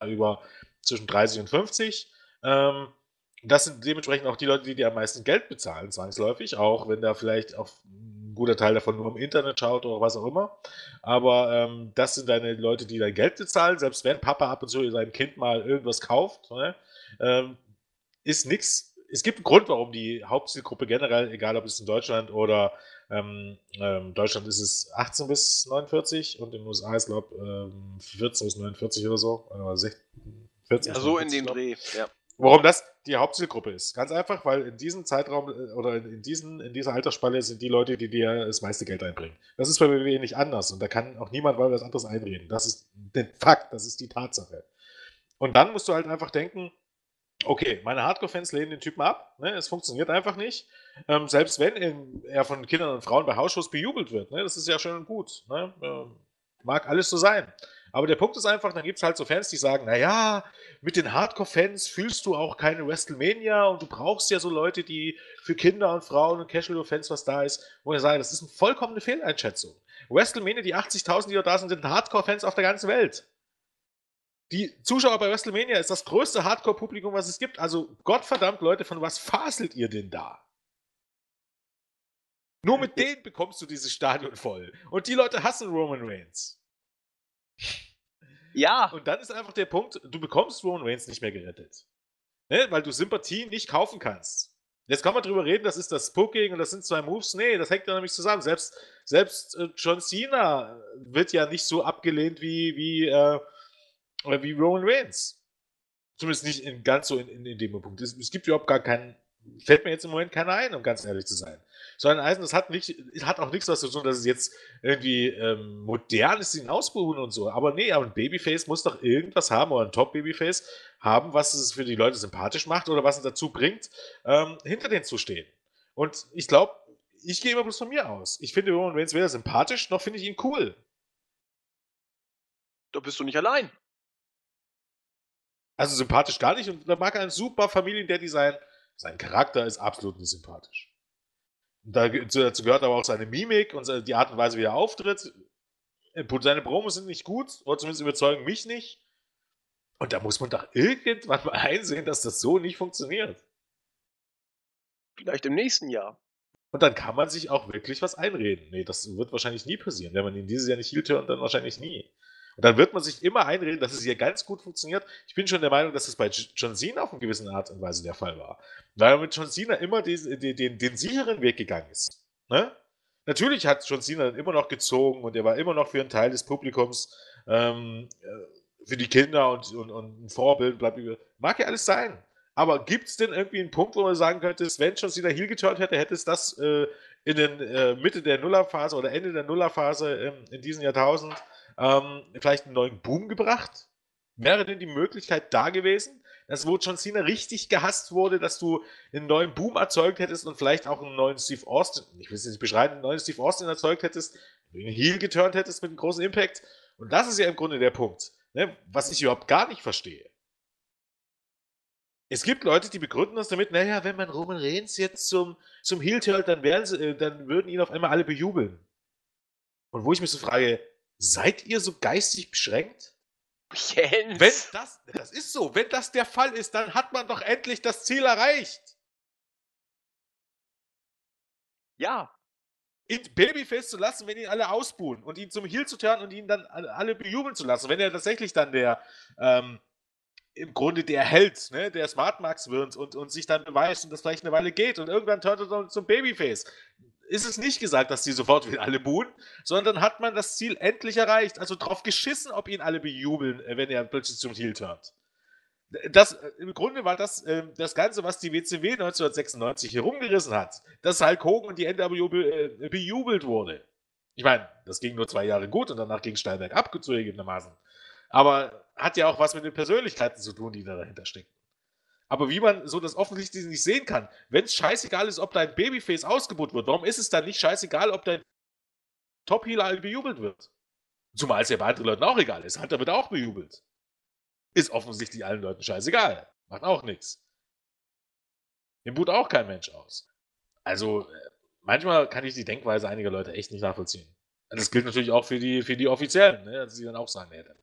über zwischen 30 und 50. Ähm, das sind dementsprechend auch die Leute, die dir am meisten Geld bezahlen, zwangsläufig, auch wenn da vielleicht auch ein guter Teil davon nur im Internet schaut oder was auch immer. Aber ähm, das sind deine Leute, die dein Geld bezahlen, selbst wenn Papa ab und zu sein Kind mal irgendwas kauft, ne? ähm, ist nichts. Es gibt einen Grund, warum die Hauptzielgruppe generell, egal ob es in Deutschland oder ähm, ähm, Deutschland ist es 18 bis 49 und in den USA ist, glaube ich, ähm, 14 bis 49 oder so. Oder 16, 14 ja, so in den Dreh, ja. Warum das die Hauptzielgruppe ist. Ganz einfach, weil in diesem Zeitraum äh, oder in, diesen, in dieser Altersspanne sind die Leute, die dir das meiste Geld einbringen. Das ist bei WWE nicht anders und da kann auch niemand mal was anderes einreden. Das ist der Fakt, das ist die Tatsache. Und dann musst du halt einfach denken, okay, meine Hardcore-Fans lehnen den Typen ab. Ne? Es funktioniert einfach nicht. Ähm, selbst wenn er von Kindern und Frauen bei Hausschuss bejubelt wird. Ne? Das ist ja schön und gut. Ne? Ähm, mag alles so sein. Aber der Punkt ist einfach, dann gibt es halt so Fans, die sagen, naja, mit den Hardcore-Fans fühlst du auch keine WrestleMania und du brauchst ja so Leute, die für Kinder und Frauen und Casual-Fans was da ist. Wo ich sage, das ist eine vollkommene Fehleinschätzung. WrestleMania, die 80.000, die da sind, sind Hardcore-Fans auf der ganzen Welt. Die Zuschauer bei WrestleMania ist das größte Hardcore-Publikum, was es gibt. Also, Gottverdammt, Leute, von was faselt ihr denn da? Nur mit denen bekommst du dieses Stadion voll. Und die Leute hassen Roman Reigns. Ja. Und dann ist einfach der Punkt, du bekommst Roman Reigns nicht mehr gerettet. Ne? Weil du Sympathie nicht kaufen kannst. Jetzt kann man drüber reden, das ist das Spooking und das sind zwei Moves. Nee, das hängt ja nämlich zusammen. Selbst, selbst äh, John Cena wird ja nicht so abgelehnt wie, wie, äh, wie Roman Reigns. Zumindest nicht in, ganz so in, in, in dem Punkt. Es, es gibt überhaupt gar keinen fällt mir jetzt im Moment keiner ein, um ganz ehrlich zu sein. So ein Eisen, das hat, nicht, hat auch nichts was zu tun, dass es jetzt irgendwie ähm, modern ist, ihn ausbuchen und so. Aber nee, aber ein Babyface muss doch irgendwas haben oder ein Top-Babyface haben, was es für die Leute sympathisch macht oder was es dazu bringt, ähm, hinter denen zu stehen. Und ich glaube, ich gehe immer bloß von mir aus. Ich finde Roman Reigns weder sympathisch, noch finde ich ihn cool. Da bist du nicht allein. Also sympathisch gar nicht und da mag er ein super Familiendaddy sein sein Charakter ist absolut nicht sympathisch. Dazu gehört aber auch seine Mimik und die Art und Weise, wie er auftritt. Äh, seine Promos sind nicht gut, oder zumindest überzeugen mich nicht. Und da muss man doch irgendwann mal einsehen, dass das so nicht funktioniert. Vielleicht im nächsten Jahr. Und dann kann man sich auch wirklich was einreden. Nee, das wird wahrscheinlich nie passieren. Wenn man ihn dieses Jahr nicht hielt, dann wahrscheinlich nie. Und dann wird man sich immer einreden, dass es hier ganz gut funktioniert. Ich bin schon der Meinung, dass es bei John Cena auf eine gewisse Art und Weise der Fall war. Weil er mit John Cena immer den, den, den, den sicheren Weg gegangen ist. Ne? Natürlich hat John Cena dann immer noch gezogen und er war immer noch für einen Teil des Publikums, ähm, äh, für die Kinder und, und, und ein Vorbild, bleibt Mag ja alles sein. Aber gibt es denn irgendwie einen Punkt, wo man sagen könnte, wenn John Cena Heel geturnt hätte, hätte es das äh, in den äh, Mitte der Nullerphase oder Ende der Nullerphase ähm, in diesem Jahrtausend ähm, vielleicht einen neuen Boom gebracht? Wäre denn die Möglichkeit da gewesen, dass wo John Cena richtig gehasst wurde, dass du einen neuen Boom erzeugt hättest und vielleicht auch einen neuen Steve Austin, ich will es nicht beschreiben, einen neuen Steve Austin erzeugt hättest, einen Heel geturnt hättest mit einem großen Impact? Und das ist ja im Grunde der Punkt, ne, was ich überhaupt gar nicht verstehe. Es gibt Leute, die begründen das damit, naja, wenn man Roman Reigns jetzt zum, zum Heel turnt, dann, äh, dann würden ihn auf einmal alle bejubeln. Und wo ich mich so frage, Seid ihr so geistig beschränkt? Jens. Wenn das, das ist so, wenn das der Fall ist, dann hat man doch endlich das Ziel erreicht. Ja. Ihn Babyface zu lassen, wenn ihn alle ausbuhen und ihn zum Heel zu turnen und ihn dann alle bejubeln zu lassen. Wenn er tatsächlich dann der, ähm, im Grunde der Held, ne, der Smart Max wird und, und sich dann beweist und das vielleicht eine Weile geht und irgendwann turnt er dann zum Babyface ist es nicht gesagt, dass die sofort wieder alle buhen, sondern hat man das Ziel endlich erreicht. Also drauf geschissen, ob ihn alle bejubeln, äh, wenn er plötzlich zum Ziel turnt. Das, äh, Im Grunde war das äh, das Ganze, was die WCW 1996 herumgerissen hat, dass Hulk Hogan und die NWO be, äh, bejubelt wurde. Ich meine, das ging nur zwei Jahre gut und danach ging Steinberg ab, zugegebenermaßen. Aber hat ja auch was mit den Persönlichkeiten zu tun, die da dahinter stecken. Aber wie man so das offensichtlich nicht sehen kann, wenn es scheißegal ist, ob dein Babyface ausgebucht wird, warum ist es dann nicht scheißegal, ob dein Top-Healer bejubelt wird? Zumal es ja bei anderen Leuten auch egal ist. Hunter wird auch bejubelt. Ist offensichtlich allen Leuten scheißegal. Macht auch nichts. Den bucht auch kein Mensch aus. Also, äh, manchmal kann ich die Denkweise einiger Leute echt nicht nachvollziehen. Das gilt natürlich auch für die, für die Offiziellen, ne? sie dann auch sagen, nee, dann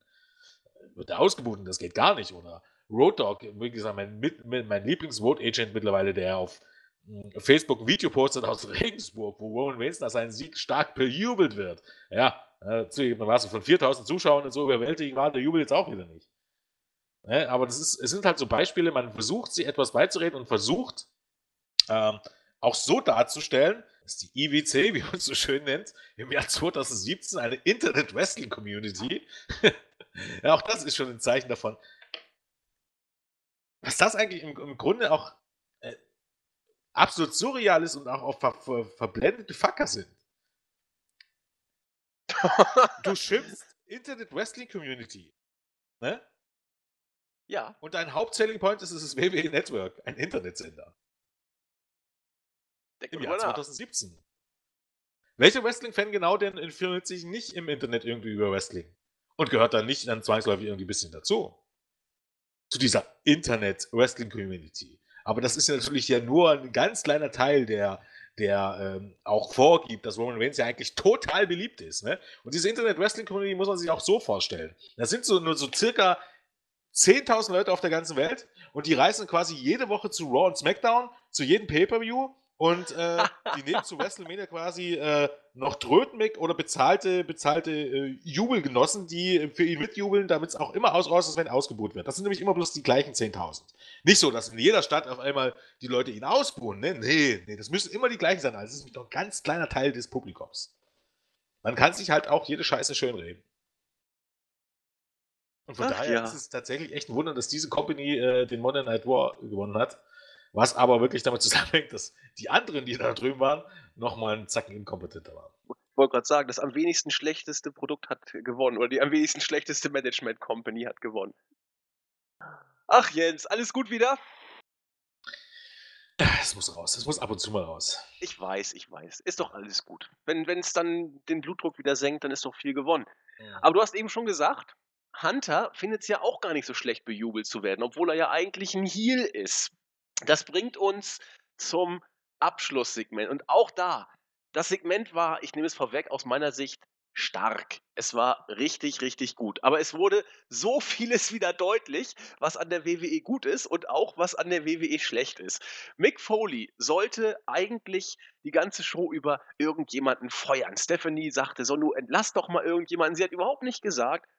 wird der ausgebucht und das geht gar nicht. Oder Road Dog, wie gesagt, mein, mein Lieblings-Vote-Agent mittlerweile, der auf hm, Facebook ein Video postet aus Regensburg, wo Roman Reigns nach seinem Sieg stark bejubelt wird. Ja, äh, zugegebenermaßen von 4000 Zuschauern und so überwältigend war der Jubel jetzt auch wieder nicht. Ja, aber das ist, es sind halt so Beispiele, man versucht, sie etwas beizureden und versucht, ähm, auch so darzustellen, dass die IWC, wie man es so schön nennt, im Jahr 2017 eine Internet-Wrestling-Community, ja, auch das ist schon ein Zeichen davon, was das eigentlich im, im Grunde auch äh, absolut surreal ist und auch auf ver, ver, verblendete Fucker sind. du schimpfst Internet Wrestling Community. Ne? Ja. Und dein Hauptselling Point ist, das WWE Network, ein Internetsender. Denk Im Jahr 2017. Nach. Welcher Wrestling-Fan genau denn informiert sich nicht im Internet irgendwie über Wrestling? Und gehört dann nicht dann zwangsläufig irgendwie ein bisschen dazu? Zu dieser Internet-Wrestling-Community. Aber das ist natürlich ja nur ein ganz kleiner Teil, der, der ähm, auch vorgibt, dass Roman Reigns ja eigentlich total beliebt ist. Ne? Und diese Internet-Wrestling-Community muss man sich auch so vorstellen. Das sind so nur so circa 10.000 Leute auf der ganzen Welt und die reisen quasi jede Woche zu Raw und SmackDown, zu jedem Pay-Per-View und äh, die nehmen zu WrestleMania quasi äh, noch Trötenmeck oder bezahlte, bezahlte äh, Jubelgenossen, die für ihn mitjubeln, damit es auch immer aus ist, wenn ausgebucht wird. Das sind nämlich immer bloß die gleichen 10.000. Nicht so, dass in jeder Stadt auf einmal die Leute ihn ausbuhen. Ne? Nee, nee, das müssen immer die gleichen sein. Also das ist doch ein ganz kleiner Teil des Publikums. Man kann sich halt auch jede Scheiße schönreden. Und von Ach, daher ja. ist es tatsächlich echt ein Wunder, dass diese Company äh, den Modern Night War gewonnen hat. Was aber wirklich damit zusammenhängt, dass die anderen, die da drüben waren, nochmal einen Zacken inkompetenter waren. Ich wollte gerade sagen, das am wenigsten schlechteste Produkt hat gewonnen oder die am wenigsten schlechteste Management Company hat gewonnen. Ach Jens, alles gut wieder? Es muss raus, es muss ab und zu mal raus. Ich weiß, ich weiß. Ist doch alles gut. Wenn es dann den Blutdruck wieder senkt, dann ist doch viel gewonnen. Ja. Aber du hast eben schon gesagt, Hunter findet es ja auch gar nicht so schlecht, bejubelt zu werden, obwohl er ja eigentlich ein Heal ist. Das bringt uns zum Abschlusssegment. Und auch da, das Segment war, ich nehme es vorweg, aus meiner Sicht stark. Es war richtig, richtig gut. Aber es wurde so vieles wieder deutlich, was an der WWE gut ist und auch was an der WWE schlecht ist. Mick Foley sollte eigentlich die ganze Show über irgendjemanden feuern. Stephanie sagte, so, nun entlass doch mal irgendjemanden. Sie hat überhaupt nicht gesagt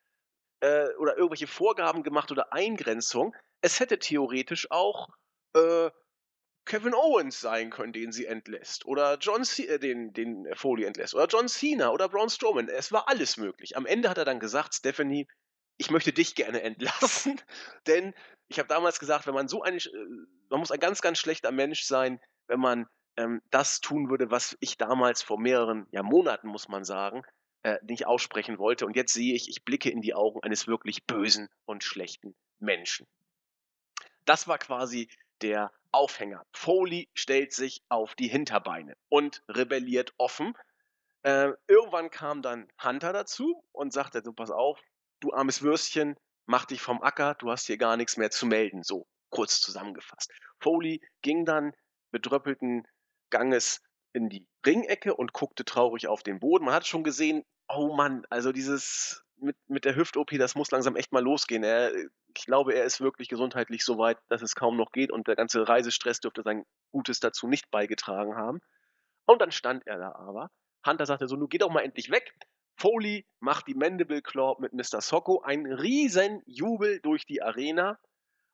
äh, oder irgendwelche Vorgaben gemacht oder Eingrenzung. Es hätte theoretisch auch äh, Kevin Owens sein können, den sie entlässt. Oder John C äh, den, den Foley entlässt. Oder John Cena oder Braun Strowman. Es war alles möglich. Am Ende hat er dann gesagt, Stephanie, ich möchte dich gerne entlassen. Denn ich habe damals gesagt, wenn man so ein, äh, man muss ein ganz, ganz schlechter Mensch sein, wenn man ähm, das tun würde, was ich damals vor mehreren ja, Monaten, muss man sagen, äh, nicht aussprechen wollte. Und jetzt sehe ich, ich blicke in die Augen eines wirklich bösen und schlechten Menschen. Das war quasi der Aufhänger. Foley stellt sich auf die Hinterbeine und rebelliert offen. Äh, irgendwann kam dann Hunter dazu und sagte, du pass auf, du armes Würstchen, mach dich vom Acker, du hast hier gar nichts mehr zu melden. So, kurz zusammengefasst. Foley ging dann bedröppelten Ganges in die Ringecke und guckte traurig auf den Boden. Man hat schon gesehen, oh Mann, also dieses mit, mit der Hüft-OP, das muss langsam echt mal losgehen. Er, ich glaube, er ist wirklich gesundheitlich so weit, dass es kaum noch geht und der ganze Reisestress dürfte sein Gutes dazu nicht beigetragen haben. Und dann stand er da aber. Hunter sagte so, nun geh doch mal endlich weg. Foley macht die Mandible Claw mit Mr. Socko. Ein riesen Jubel durch die Arena.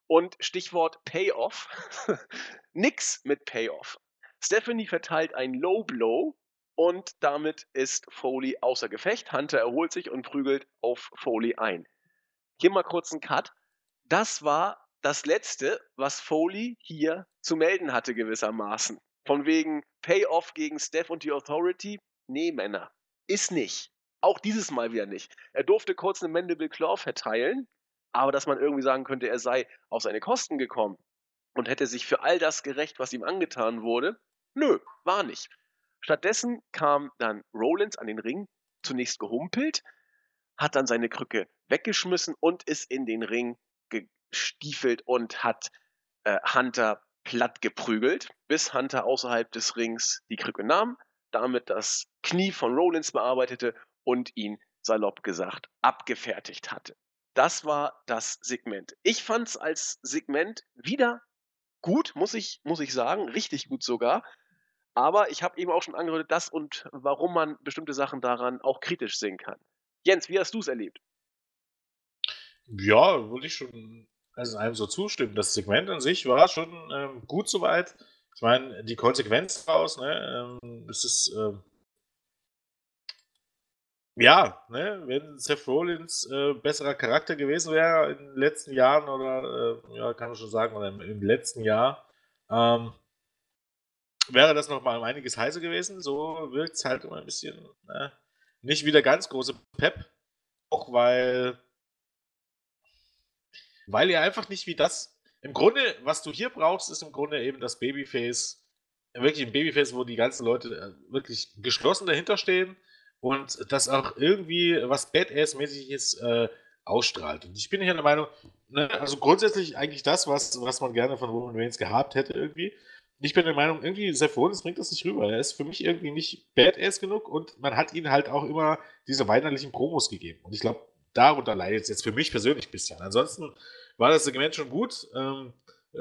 Und Stichwort Payoff. Nix mit Payoff. Stephanie verteilt ein Low Blow und damit ist Foley außer Gefecht. Hunter erholt sich und prügelt auf Foley ein. Hier mal kurz ein Cut. Das war das Letzte, was Foley hier zu melden hatte, gewissermaßen. Von wegen Payoff gegen Steph und die Authority. Nee, Männer. Ist nicht. Auch dieses Mal wieder nicht. Er durfte kurz eine Mandible Claw verteilen, aber dass man irgendwie sagen könnte, er sei auf seine Kosten gekommen und hätte sich für all das gerecht, was ihm angetan wurde, nö, war nicht. Stattdessen kam dann Rollins an den Ring, zunächst gehumpelt, hat dann seine Krücke weggeschmissen und ist in den Ring gestiefelt und hat äh, Hunter platt geprügelt, bis Hunter außerhalb des Rings die Krücke nahm, damit das Knie von Rollins bearbeitete und ihn salopp gesagt abgefertigt hatte. Das war das Segment. Ich fand es als Segment wieder gut, muss ich, muss ich sagen, richtig gut sogar. Aber ich habe eben auch schon angedeutet, dass und warum man bestimmte Sachen daran auch kritisch sehen kann. Jens, wie hast du es erlebt? Ja, würde ich schon also einem so zustimmen. Das Segment an sich war schon ähm, gut soweit. Ich meine, die Konsequenz daraus, ne, ähm, es ist, ähm, ja, ne, wenn Seth Rollins äh, besserer Charakter gewesen wäre in den letzten Jahren oder, äh, ja, kann man schon sagen, oder im, im letzten Jahr, ähm, wäre das noch mal um einiges heißer gewesen. So wirkt es halt immer ein bisschen ne? nicht wieder ganz große Pep. Auch weil, weil ihr einfach nicht wie das. Im Grunde, was du hier brauchst, ist im Grunde eben das Babyface. Wirklich ein Babyface, wo die ganzen Leute äh, wirklich geschlossen dahinter stehen und das auch irgendwie was Badass-mäßiges äh, ausstrahlt. Und ich bin hier der Meinung, ne, also grundsätzlich eigentlich das, was, was man gerne von Roman Reigns gehabt hätte irgendwie ich bin der Meinung, irgendwie Seth Rollins bringt das nicht rüber. Er ist für mich irgendwie nicht badass genug und man hat ihm halt auch immer diese weinerlichen Promos gegeben. Und ich glaube, darunter leidet es jetzt für mich persönlich ein bisschen. Ansonsten war das Segment schon gut. Ähm, äh,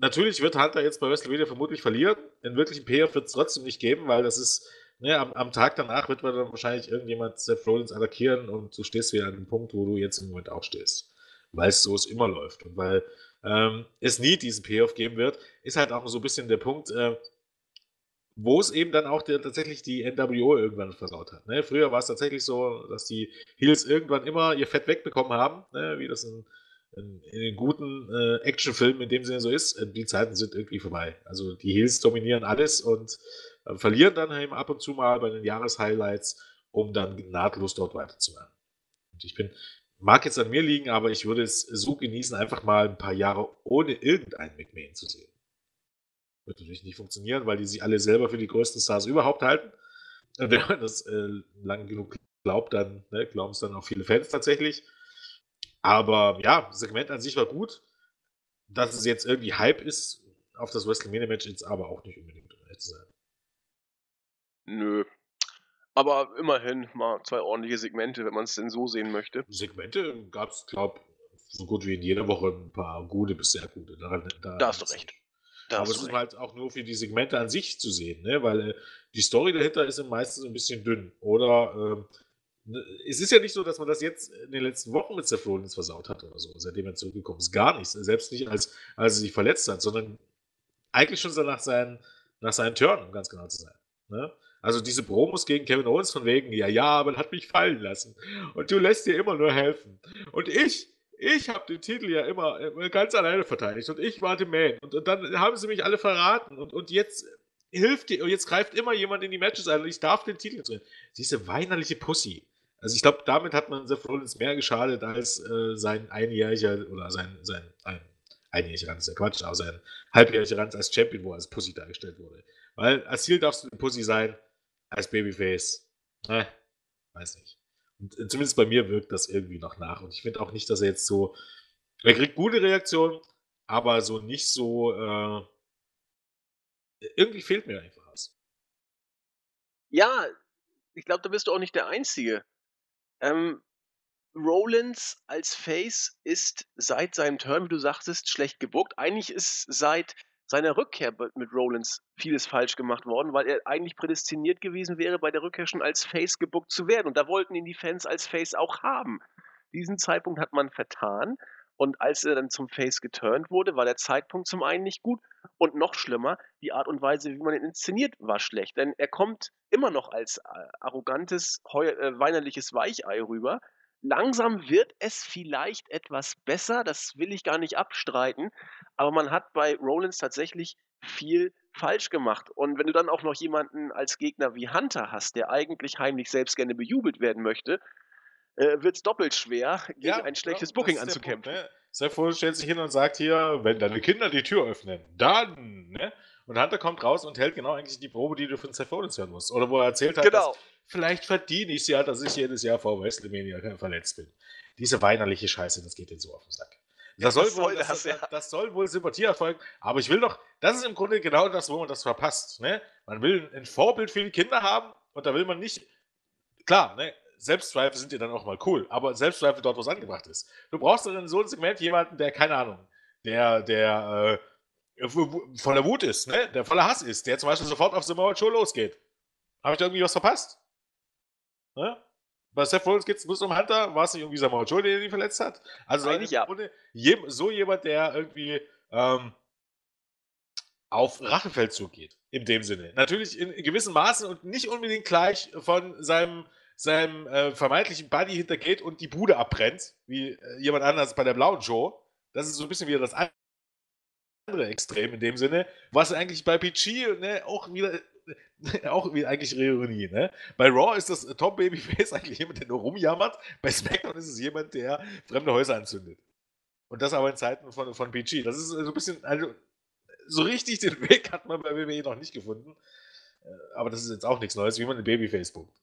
natürlich wird Hunter jetzt bei WrestleMania vermutlich verlieren. In wirklichen Payoff wird es trotzdem nicht geben, weil das ist, ne, am, am, Tag danach wird man dann wahrscheinlich irgendjemand Seth Rollins attackieren und du stehst wieder an dem Punkt, wo du jetzt im Moment auch stehst. Weil es so es immer läuft. Und weil ähm, es nie diesen Payoff geben wird, ist halt auch so ein bisschen der Punkt, äh, wo es eben dann auch der, tatsächlich die NWO irgendwann versaut hat. Ne? Früher war es tatsächlich so, dass die Heels irgendwann immer ihr Fett wegbekommen haben, ne? wie das in, in, in den guten äh, Actionfilmen in dem Sinne so ist. Äh, die Zeiten sind irgendwie vorbei. Also die Heels dominieren alles und äh, verlieren dann eben ab und zu mal bei den Jahreshighlights, um dann nahtlos dort weiterzumachen. Und ich bin, mag jetzt an mir liegen, aber ich würde es so genießen, einfach mal ein paar Jahre ohne irgendeinen McMahon zu sehen. Wird natürlich nicht funktionieren, weil die sich alle selber für die größten Stars überhaupt halten. Und wenn man das äh, lang genug glaubt, dann ne, glauben es dann auch viele Fans tatsächlich. Aber ja, das Segment an sich war gut. Dass es jetzt irgendwie Hype ist auf das WrestleMania-Match, jetzt aber auch nicht unbedingt hätte sein. Nö. Aber immerhin mal zwei ordentliche Segmente, wenn man es denn so sehen möchte. Segmente gab es, glaube ich, so gut wie in jeder Woche ein paar gute bis sehr gute. Daran, da, da hast du recht. Da aber es ist halt auch nur für die Segmente an sich zu sehen, ne? weil äh, die Story dahinter ist meistens ein bisschen dünn. Oder ne, es ist ja nicht so, dass man das jetzt in den letzten Wochen mit Rollins versaut hat oder so, seitdem er zurückgekommen ist. Gar nichts. Selbst nicht, als, als er sich verletzt hat, sondern eigentlich schon so nach seinen, nach seinen Turn, um ganz genau zu sein. Ne? Also diese Promos gegen Kevin Owens von wegen, ja, ja, er hat mich fallen lassen. Und du lässt dir immer nur helfen. Und ich, ich habe den Titel ja immer ganz alleine verteidigt und ich war der Man. Und, und, dann haben sie mich alle verraten und, und jetzt hilft dir, jetzt greift immer jemand in die Matches ein und ich darf den Titel drin. Diese weinerliche Pussy. Also ich glaube, damit hat man Seth Rollins mehr geschadet als äh, sein einjähriger oder sein, sein ein, einjähriger Rand ist ja Quatsch, aber sein halbjähriger Rand als Champion, wo er als Pussy dargestellt wurde. Weil als Ziel darfst du eine Pussy sein, als Babyface. Eh, weiß nicht. Und äh, zumindest bei mir wirkt das irgendwie noch nach. Und ich finde auch nicht, dass er jetzt so. Er kriegt gute Reaktionen, aber so nicht so. Äh, irgendwie fehlt mir einfach was. Ja, ich glaube, da bist du auch nicht der Einzige. Ähm, Rollins als Face ist seit seinem Turn, wie du sagtest, schlecht gebuckt. Eigentlich ist seit seiner Rückkehr mit Rollins vieles falsch gemacht worden, weil er eigentlich prädestiniert gewesen wäre, bei der Rückkehr schon als Face gebuckt zu werden. Und da wollten ihn die Fans als Face auch haben. Diesen Zeitpunkt hat man vertan. Und als er dann zum Face geturnt wurde, war der Zeitpunkt zum einen nicht gut und noch schlimmer, die Art und Weise, wie man ihn inszeniert, war schlecht. Denn er kommt immer noch als äh, arrogantes, äh, weinerliches Weichei rüber. Langsam wird es vielleicht etwas besser, das will ich gar nicht abstreiten, aber man hat bei Rollins tatsächlich viel falsch gemacht. Und wenn du dann auch noch jemanden als Gegner wie Hunter hast, der eigentlich heimlich selbst gerne bejubelt werden möchte, äh, wird es doppelt schwer, gegen ja, ein schlechtes ja, Booking anzukämpfen. Punkt, ne? Sefo stellt sich hin und sagt hier, wenn deine Kinder die Tür öffnen, dann, ne? Und Hunter kommt raus und hält genau eigentlich die Probe, die du von Seth Rollins hören musst. Oder wo er erzählt hat, genau. dass vielleicht verdiene ich es ja, dass ich jedes Jahr vor WrestleMania verletzt bin. Diese weinerliche Scheiße, das geht dir so auf den Sack. Das, soll, das, wohl, das, das, ja. das, soll wohl Sympathie erfolgen, aber ich will doch, das ist im Grunde genau das, wo man das verpasst. Ne? Man will ein Vorbild für die Kinder haben und da will man nicht, klar, ne, Selbstzweifel sind ja dann auch mal cool, aber Selbstzweifel dort, wo es angebracht ist. Du brauchst dann in so einem Segment jemanden, der, keine Ahnung, der, der äh, voller Wut ist, ne? der voller Hass ist, der zum Beispiel sofort auf Samoa Joe losgeht. Habe ich da irgendwie was verpasst? Ne? Bei Seth Rollins geht es bloß um Hunter. War es nicht irgendwie Samoa Joe, der ihn verletzt hat? Also Eigentlich ja. so jemand, der irgendwie ähm, auf Rachefeldzug geht. In dem Sinne. Natürlich in gewissen Maßen und nicht unbedingt gleich von seinem, seinem äh, vermeintlichen Buddy hintergeht und die Bude abbrennt, wie äh, jemand anders bei der blauen Show. Das ist so ein bisschen wieder das andere Extrem in dem Sinne, was eigentlich bei PG ne, auch wieder auch wie eigentlich Ironie, ne? Bei Raw ist das Top Babyface eigentlich jemand, der nur rumjammert. Bei SmackDown ist es jemand, der fremde Häuser anzündet. Und das aber in Zeiten von, von PG. Das ist so ein bisschen, also, so richtig den Weg hat man bei WWE noch nicht gefunden. Äh, aber das ist jetzt auch nichts Neues, wie man ein Babyface buckt.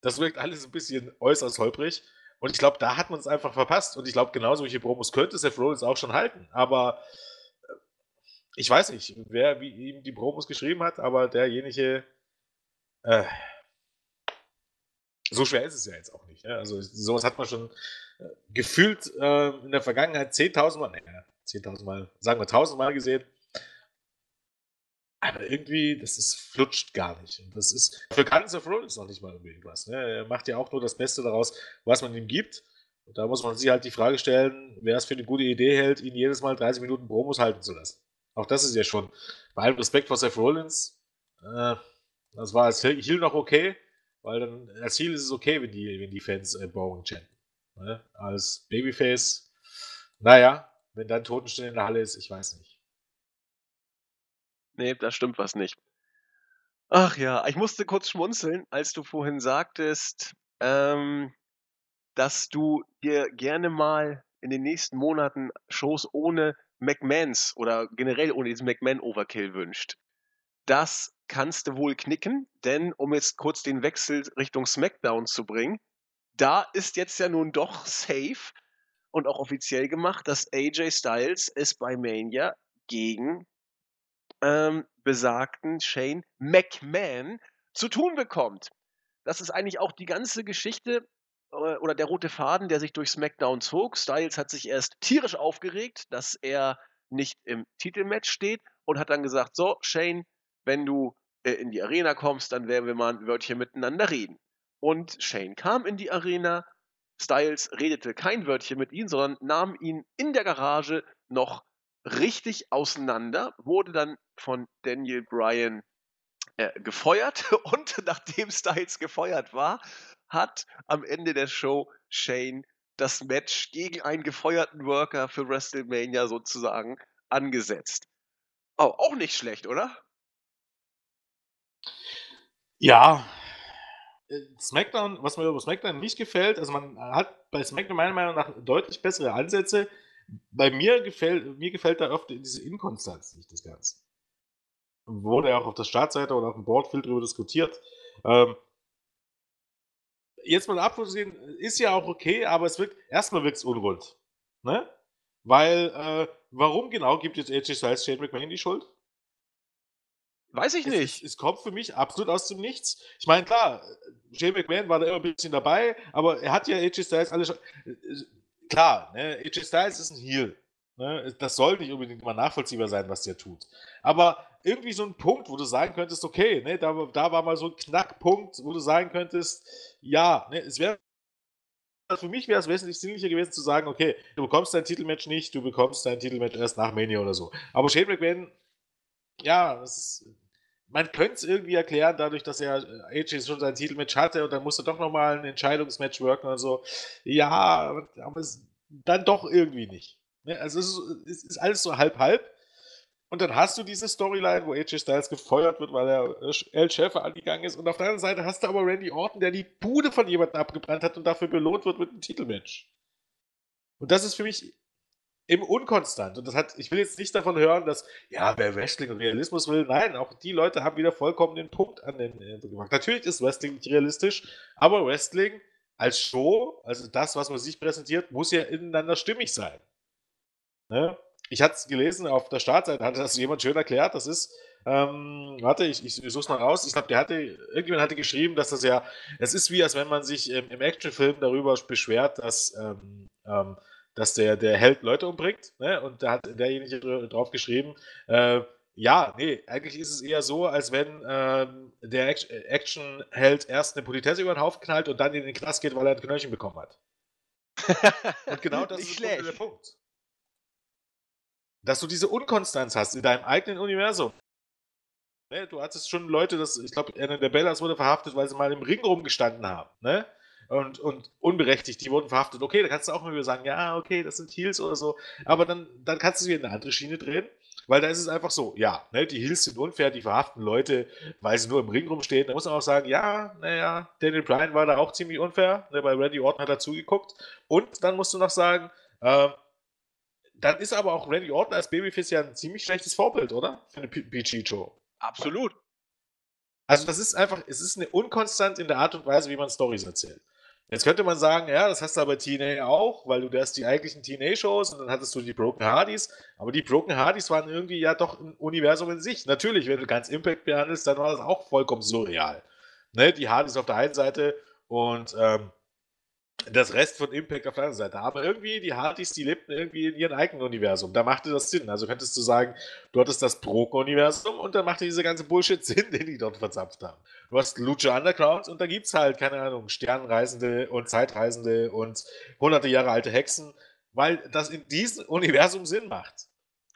Das wirkt alles ein bisschen äußerst holprig. Und ich glaube, da hat man es einfach verpasst. Und ich glaube, genau solche Promos könnte Seth Rollins auch schon halten. Aber ich weiß nicht, wer wie ihm die Promos geschrieben hat, aber derjenige. Äh, so schwer ist es ja jetzt auch nicht. Ne? Also sowas hat man schon gefühlt äh, in der Vergangenheit 10.000 Mal, nee, 10.000 Mal, sagen wir 1.000 Mal gesehen. Aber irgendwie, das ist, flutscht gar nicht. Und das ist, für Guns of Rollins noch nicht mal unbedingt was. Ne? Er macht ja auch nur das Beste daraus, was man ihm gibt. Und da muss man sich halt die Frage stellen, wer es für eine gute Idee hält, ihn jedes Mal 30 Minuten Promos halten zu lassen. Auch das ist ja schon, bei allem Respekt vor Seth Rollins, äh, das war als Heel noch okay, weil dann als Heel ist es okay, wenn die, wenn die Fans äh, Bowen chanten. Ne? Als Babyface, naja, wenn dann Totenstille in der Halle ist, ich weiß nicht. Nee, da stimmt was nicht. Ach ja, ich musste kurz schmunzeln, als du vorhin sagtest, ähm, dass du dir gerne mal in den nächsten Monaten Shows ohne McMahons oder generell ohne diesen McMahon-Overkill wünscht. Das kannst du wohl knicken, denn um jetzt kurz den Wechsel Richtung SmackDown zu bringen, da ist jetzt ja nun doch safe und auch offiziell gemacht, dass AJ Styles es bei Mania gegen ähm, besagten Shane McMahon zu tun bekommt. Das ist eigentlich auch die ganze Geschichte oder der rote Faden, der sich durch SmackDown zog. Styles hat sich erst tierisch aufgeregt, dass er nicht im Titelmatch steht und hat dann gesagt, so Shane, wenn du äh, in die Arena kommst, dann werden wir mal ein Wörtchen miteinander reden. Und Shane kam in die Arena, Styles redete kein Wörtchen mit ihm, sondern nahm ihn in der Garage noch richtig auseinander, wurde dann von Daniel Bryan äh, gefeuert und nachdem Styles gefeuert war, hat am Ende der Show Shane das Match gegen einen gefeuerten Worker für WrestleMania sozusagen angesetzt. Oh, auch nicht schlecht, oder? Ja. Äh, SmackDown, was mir über SmackDown nicht gefällt, also man hat bei SmackDown meiner Meinung nach deutlich bessere Ansätze, bei mir gefällt, mir gefällt da oft diese Inkonstanz nicht, das Ganze. Wurde ja auch auf der Startseite oder auf dem Board viel drüber diskutiert. Ähm, jetzt mal abgesehen, ist ja auch okay, aber es wirkt, erstmal wirkt es unrund. Ne? Weil, äh, warum genau gibt jetzt AJ Styles Shane McMahon die Schuld? Weiß ich nicht. Es, es, kommt für mich absolut aus dem Nichts. Ich meine, klar, Shane McMahon war da immer ein bisschen dabei, aber er hat ja AJ Styles alle schon klar, ne, AJ Styles ist ein Heel. Ne? Das soll nicht unbedingt immer nachvollziehbar sein, was der tut. Aber irgendwie so ein Punkt, wo du sagen könntest, okay, ne, da, da war mal so ein Knackpunkt, wo du sagen könntest, ja, ne, es wäre für mich wäre es wesentlich sinnlicher gewesen zu sagen, okay, du bekommst dein Titelmatch nicht, du bekommst dein Titelmatch erst nach Mania oder so. Aber Shane McMahon, ja, ist, man könnte es irgendwie erklären, dadurch, dass er äh, AJ schon sein Titelmatch hatte und dann musste doch nochmal ein Entscheidungsmatch worken und so. Ja, aber es, dann doch irgendwie nicht. Ne? Also es ist, es ist, alles so halb-halb. Und dann hast du diese Storyline, wo AJ Styles gefeuert wird, weil er äh, El Schäfer angegangen ist. Und auf der anderen Seite hast du aber Randy Orton, der die Bude von jemandem abgebrannt hat und dafür belohnt wird mit einem Titelmatch. Und das ist für mich eben unkonstant. Und das hat, ich will jetzt nicht davon hören, dass, ja, wer Wrestling und Realismus will, nein, auch die Leute haben wieder vollkommen den Punkt an den äh, gemacht. Natürlich ist Wrestling nicht realistisch, aber Wrestling als Show, also das, was man sich präsentiert, muss ja ineinander stimmig sein. Ne? Ich hatte es gelesen, auf der Startseite hatte das jemand schön erklärt, das ist, ähm, warte, ich, ich, suche es mal raus. Ich glaube, der hatte, irgendjemand hatte geschrieben, dass das ja, es ist wie, als wenn man sich ähm, im Actionfilm darüber beschwert, dass ähm, ähm, dass der, der Held Leute umbringt. Ne? Und da hat derjenige drauf geschrieben, äh, ja, nee, eigentlich ist es eher so, als wenn ähm, der Action-Held erst eine Politesse über den Haufen knallt und dann in den Knast geht, weil er ein Knöllchen bekommen hat. und genau das ist der Punkt. Dass du diese Unkonstanz hast in deinem eigenen Universum. Ne? Du hattest schon Leute, das, ich glaube, einer der Bellas wurde verhaftet, weil sie mal im Ring rumgestanden haben. Ne? und, und unberechtigt, die wurden verhaftet. Okay, da kannst du auch mal wieder sagen, ja, okay, das sind Heels oder so, aber dann, dann kannst du sie in eine andere Schiene drehen, weil da ist es einfach so, ja, ne, die Heels sind unfair, die verhaften Leute, weil sie nur im Ring rumstehen. Da muss man auch sagen, ja, naja, Daniel Bryan war da auch ziemlich unfair, ne, bei Randy Orton hat er zugeguckt. Und dann musst du noch sagen, äh, dann ist aber auch Randy Orton als Babyface ja ein ziemlich schlechtes Vorbild, oder? Für eine PG-Show. Absolut. Also das ist einfach, es ist eine Unkonstant in der Art und Weise, wie man Stories erzählt. Jetzt könnte man sagen, ja, das hast du aber TNA auch, weil du hast die eigentlichen TNA-Shows und dann hattest du die Broken Hardys. Aber die Broken Hardys waren irgendwie ja doch ein Universum in sich. Natürlich, wenn du ganz Impact behandelst, dann war das auch vollkommen surreal. Ne? Die Hardys auf der einen Seite und ähm, das Rest von Impact auf der anderen Seite. Aber irgendwie, die Hardys, die lebten irgendwie in ihrem eigenen Universum. Da machte das Sinn. Also könntest du sagen, du hattest das Broker-Universum und dann machte diese ganze Bullshit Sinn, den die dort verzapft haben. Du hast Lucha Underground und da gibt es halt, keine Ahnung, Sternreisende und Zeitreisende und hunderte Jahre alte Hexen, weil das in diesem Universum Sinn macht.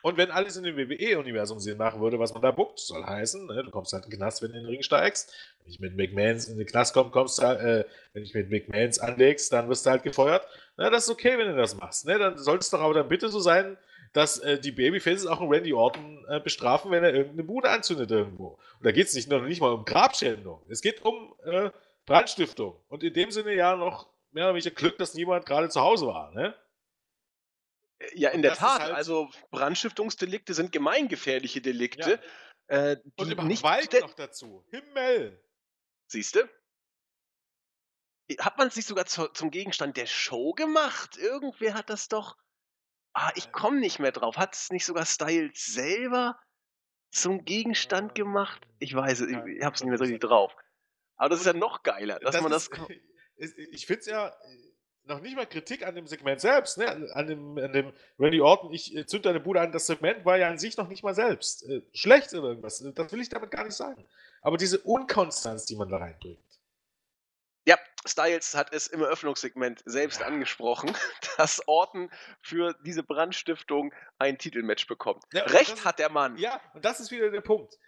Und wenn alles in dem WWE-Universum Sinn machen würde, was man da buckt, soll heißen, ne, du kommst halt in den Knast, wenn du in den Ring steigst. Wenn ich mit McMahons in den Knast komme, kommst du, äh, wenn ich mit McMahons anlegst, dann wirst du halt gefeuert. Na, das ist okay, wenn du das machst. Ne? Dann soll es doch aber dann bitte so sein, dass äh, die Babyfaces auch einen Randy Orton äh, bestrafen, wenn er irgendeine Bude anzündet irgendwo. Und da geht es nicht, noch nicht mal um Grabschändung. Es geht um äh, Brandstiftung. Und in dem Sinne ja noch mehr oder weniger Glück, dass niemand gerade zu Hause war. Ne? Ja, in der Tat. Halt also Brandstiftungsdelikte sind gemeingefährliche Delikte. Ja. Äh, Und über nicht Wald noch dazu. Himmel! Siehst du? Hat man es nicht sogar zu, zum Gegenstand der Show gemacht? Irgendwer hat das doch. Ah, ich komme nicht mehr drauf. Hat es nicht sogar Styles selber zum Gegenstand gemacht? Ich weiß es, ich, ich habe es nicht mehr so richtig drauf. Aber das ist ja noch geiler, dass das man das. Ist, ich finde es ja noch nicht mal Kritik an dem Segment selbst, ne? an, dem, an dem Randy Orton, ich äh, zünd deine Bude an, das Segment war ja an sich noch nicht mal selbst äh, schlecht oder irgendwas. Das will ich damit gar nicht sagen. Aber diese Unkonstanz, die man da reinbringt. Ja, Styles hat es im Eröffnungssegment selbst ja. angesprochen, dass Orton für diese Brandstiftung ein Titelmatch bekommt. Ja, Recht hat der Mann. Ja, und das ist wieder der Punkt,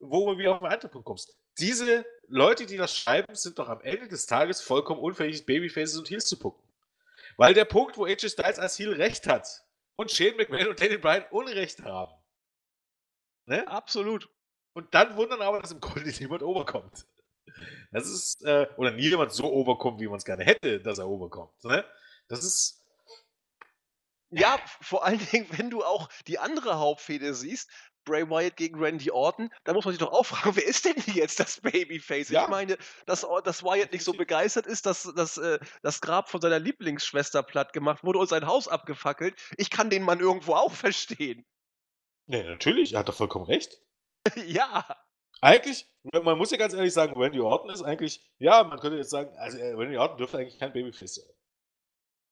wo wir wieder auf einen anderen Punkt kommst diese Leute, die das schreiben, sind doch am Ende des Tages vollkommen unfähig, Babyfaces und Heels zu gucken. Weil der Punkt, wo AJ Styles als Heel recht hat und Shane McMahon und Daniel Bryan Unrecht haben. Ne? Absolut. Und dann wundern aber, dass im Grunde niemand overkommt. Das ist, äh, oder niemand so overkommt, wie man es gerne hätte, dass er overkommt. Ne? Das ist. Ja, vor allen Dingen, wenn du auch die andere Hauptfehde siehst, Bray Wyatt gegen Randy Orton, da muss man sich doch auch fragen, wer ist denn jetzt das Babyface? Ja. Ich meine, dass, dass Wyatt nicht so begeistert ist, dass, dass äh, das Grab von seiner Lieblingsschwester platt gemacht wurde und sein Haus abgefackelt. Ich kann den Mann irgendwo auch verstehen. Nee, natürlich, er hat doch vollkommen recht. ja. Eigentlich, man muss ja ganz ehrlich sagen, Randy Orton ist eigentlich, ja, man könnte jetzt sagen, also äh, Randy Orton dürfte eigentlich kein Babyface sein.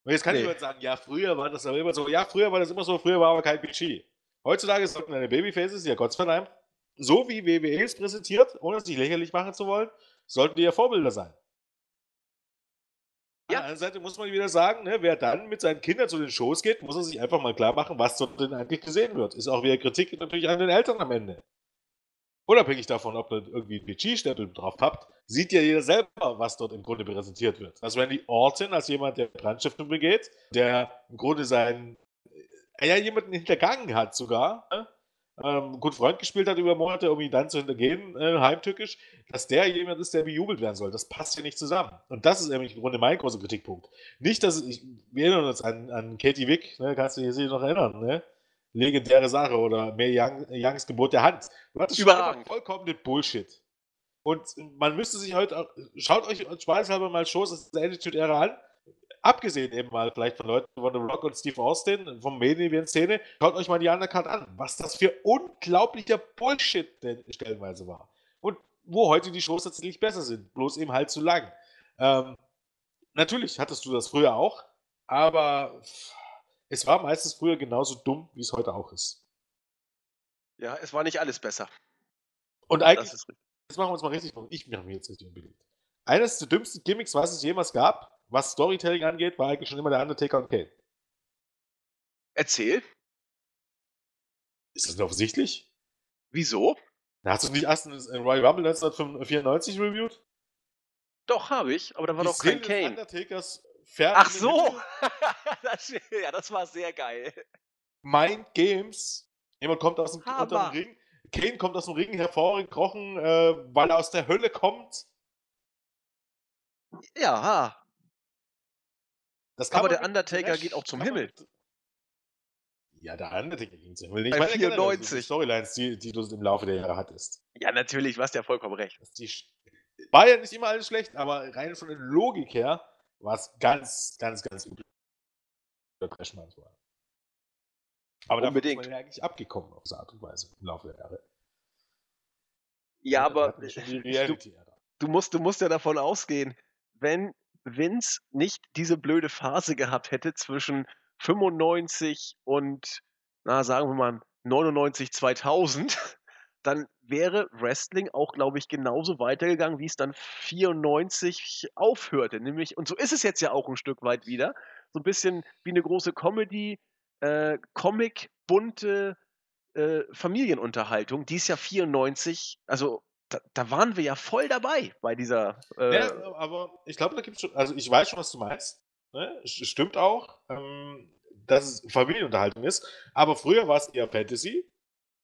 Und jetzt kann nee. jemand sagen, ja, früher war das aber immer so, ja, früher war das immer so, früher war aber kein BG. Heutzutage sollten deine Babyfaces, ja Gott Dank, so wie WWE es präsentiert, ohne es sich lächerlich machen zu wollen, sollten die ja Vorbilder sein. Ja. Auf der anderen Seite muss man wieder sagen, ne, wer dann mit seinen Kindern zu den Shows geht, muss er sich einfach mal klar machen, was dort denn eigentlich gesehen wird. Ist auch wieder Kritik natürlich an den Eltern am Ende. Unabhängig davon, ob ihr irgendwie einen PG-Stempel drauf habt, sieht ja jeder selber, was dort im Grunde präsentiert wird. Also wenn die Orton als jemand, der Brandstiftung begeht, der im Grunde seinen ja jemanden hintergangen hat sogar, ähm, gut Freund gespielt hat über Monate, um ihn dann zu hintergehen, äh, heimtückisch, dass der jemand ist, der bejubelt werden soll. Das passt ja nicht zusammen. Und das ist nämlich im Grunde mein großer Kritikpunkt. Nicht, dass ich, wir erinnern uns an, an Katie Wick, ne? kannst du dich sicher noch erinnern, ne? Legendäre Sache oder May Young, Youngs Gebot der Hand. Du hattest Überragend. vollkommen Bullshit. Und man müsste sich heute, schaut euch spaßhalber mal Shows aus der Attitude-Ära an abgesehen eben mal vielleicht von Leuten von The Rock und Steve Austin, vom Medien-Szene, schaut euch mal die Undercard an, was das für unglaublicher Bullshit denn stellenweise war. Und wo heute die Shows tatsächlich besser sind, bloß eben halt zu lang. Ähm, natürlich hattest du das früher auch, aber es war meistens früher genauso dumm, wie es heute auch ist. Ja, es war nicht alles besser. Und eigentlich, jetzt machen wir uns mal richtig, ich mache mir jetzt richtig unbeliebt. Eines der dümmsten Gimmicks, was es jemals gab, was Storytelling angeht, war eigentlich schon immer der Undertaker und Kane. Erzähl. Ist das denn offensichtlich? Wieso? hast du nicht erst in Royal Rumble 1994 reviewed? Doch, habe ich, aber da war Die doch kein Kane. Undertakers Ach so! das, ja, das war sehr geil. Mind Games. Jemand kommt aus dem, dem Ring. Kane kommt aus dem Ring hervorgekrochen, äh, weil er aus der Hölle kommt. Ja, aber der Undertaker geht auch zum Himmel. Ja, der Undertaker ging zum Himmel. Ich meine, 94. Storylines, die, die du im Laufe der Jahre hattest. Ja, natürlich, du hast ja vollkommen recht. Die, war ja nicht immer alles schlecht, aber rein von der Logik her war es ganz, ganz, ganz übel. Aber Unbedingt. da ist man ja eigentlich abgekommen auf diese Art und Weise im Laufe der Jahre. Ja, aber du, du, musst, du musst ja davon ausgehen, wenn Vince nicht diese blöde Phase gehabt hätte zwischen 95 und, na, sagen wir mal 99, 2000, dann wäre Wrestling auch, glaube ich, genauso weitergegangen, wie es dann 94 aufhörte. Nämlich, und so ist es jetzt ja auch ein Stück weit wieder, so ein bisschen wie eine große Comedy, äh, Comic, bunte äh, Familienunterhaltung, die ist ja 94, also da, da, waren wir ja voll dabei bei dieser. Äh ja, aber ich glaube, da gibt es schon, also ich weiß schon, was du meinst. Ne? Stimmt auch, ähm, dass es Familienunterhaltung ist. Aber früher war es eher Fantasy.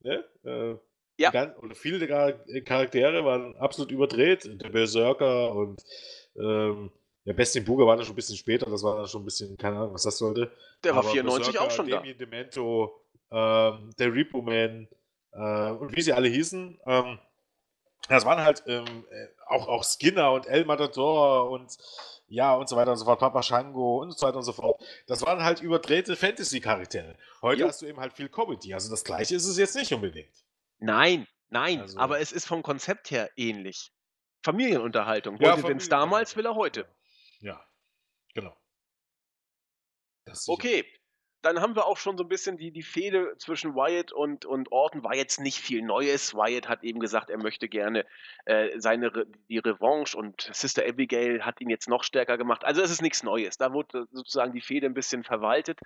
Ne? Äh, ja. Ganz, oder viele der Charaktere waren absolut überdreht. Der Berserker und ähm, der Beste Buga war dann schon ein bisschen später. Das war dann schon ein bisschen, keine Ahnung, was das sollte. Der war 94 Berserker, auch schon Damien da. Demento, ähm, der Repo Man äh, und wie sie alle hießen. Ähm, das waren halt ähm, äh, auch, auch Skinner und El Matador und ja und so weiter und so fort, Papa Shango und so weiter und so fort. Das waren halt überdrehte Fantasy-Charaktere. Heute jo. hast du eben halt viel Comedy. Also das gleiche ist es jetzt nicht unbedingt. Nein, nein, also, aber es ist vom Konzept her ähnlich. Familienunterhaltung. Wollte ja, Vince damals, will er heute. Ja, genau. okay, dann haben wir auch schon so ein bisschen die, die Fehde zwischen Wyatt und, und Orton war jetzt nicht viel Neues. Wyatt hat eben gesagt, er möchte gerne äh, seine die Revanche und Sister Abigail hat ihn jetzt noch stärker gemacht. Also es ist nichts Neues. Da wurde sozusagen die Fehde ein bisschen verwaltet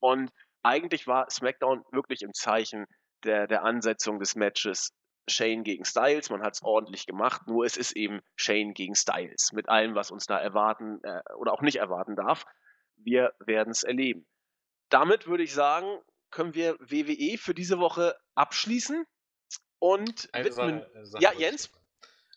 und eigentlich war SmackDown wirklich im Zeichen der, der Ansetzung des Matches Shane gegen Styles. Man hat es ordentlich gemacht, nur es ist eben Shane gegen Styles mit allem, was uns da erwarten äh, oder auch nicht erwarten darf. Wir werden es erleben damit würde ich sagen, können wir WWE für diese Woche abschließen und Eine widmen. Sache, Sache ja, Jens?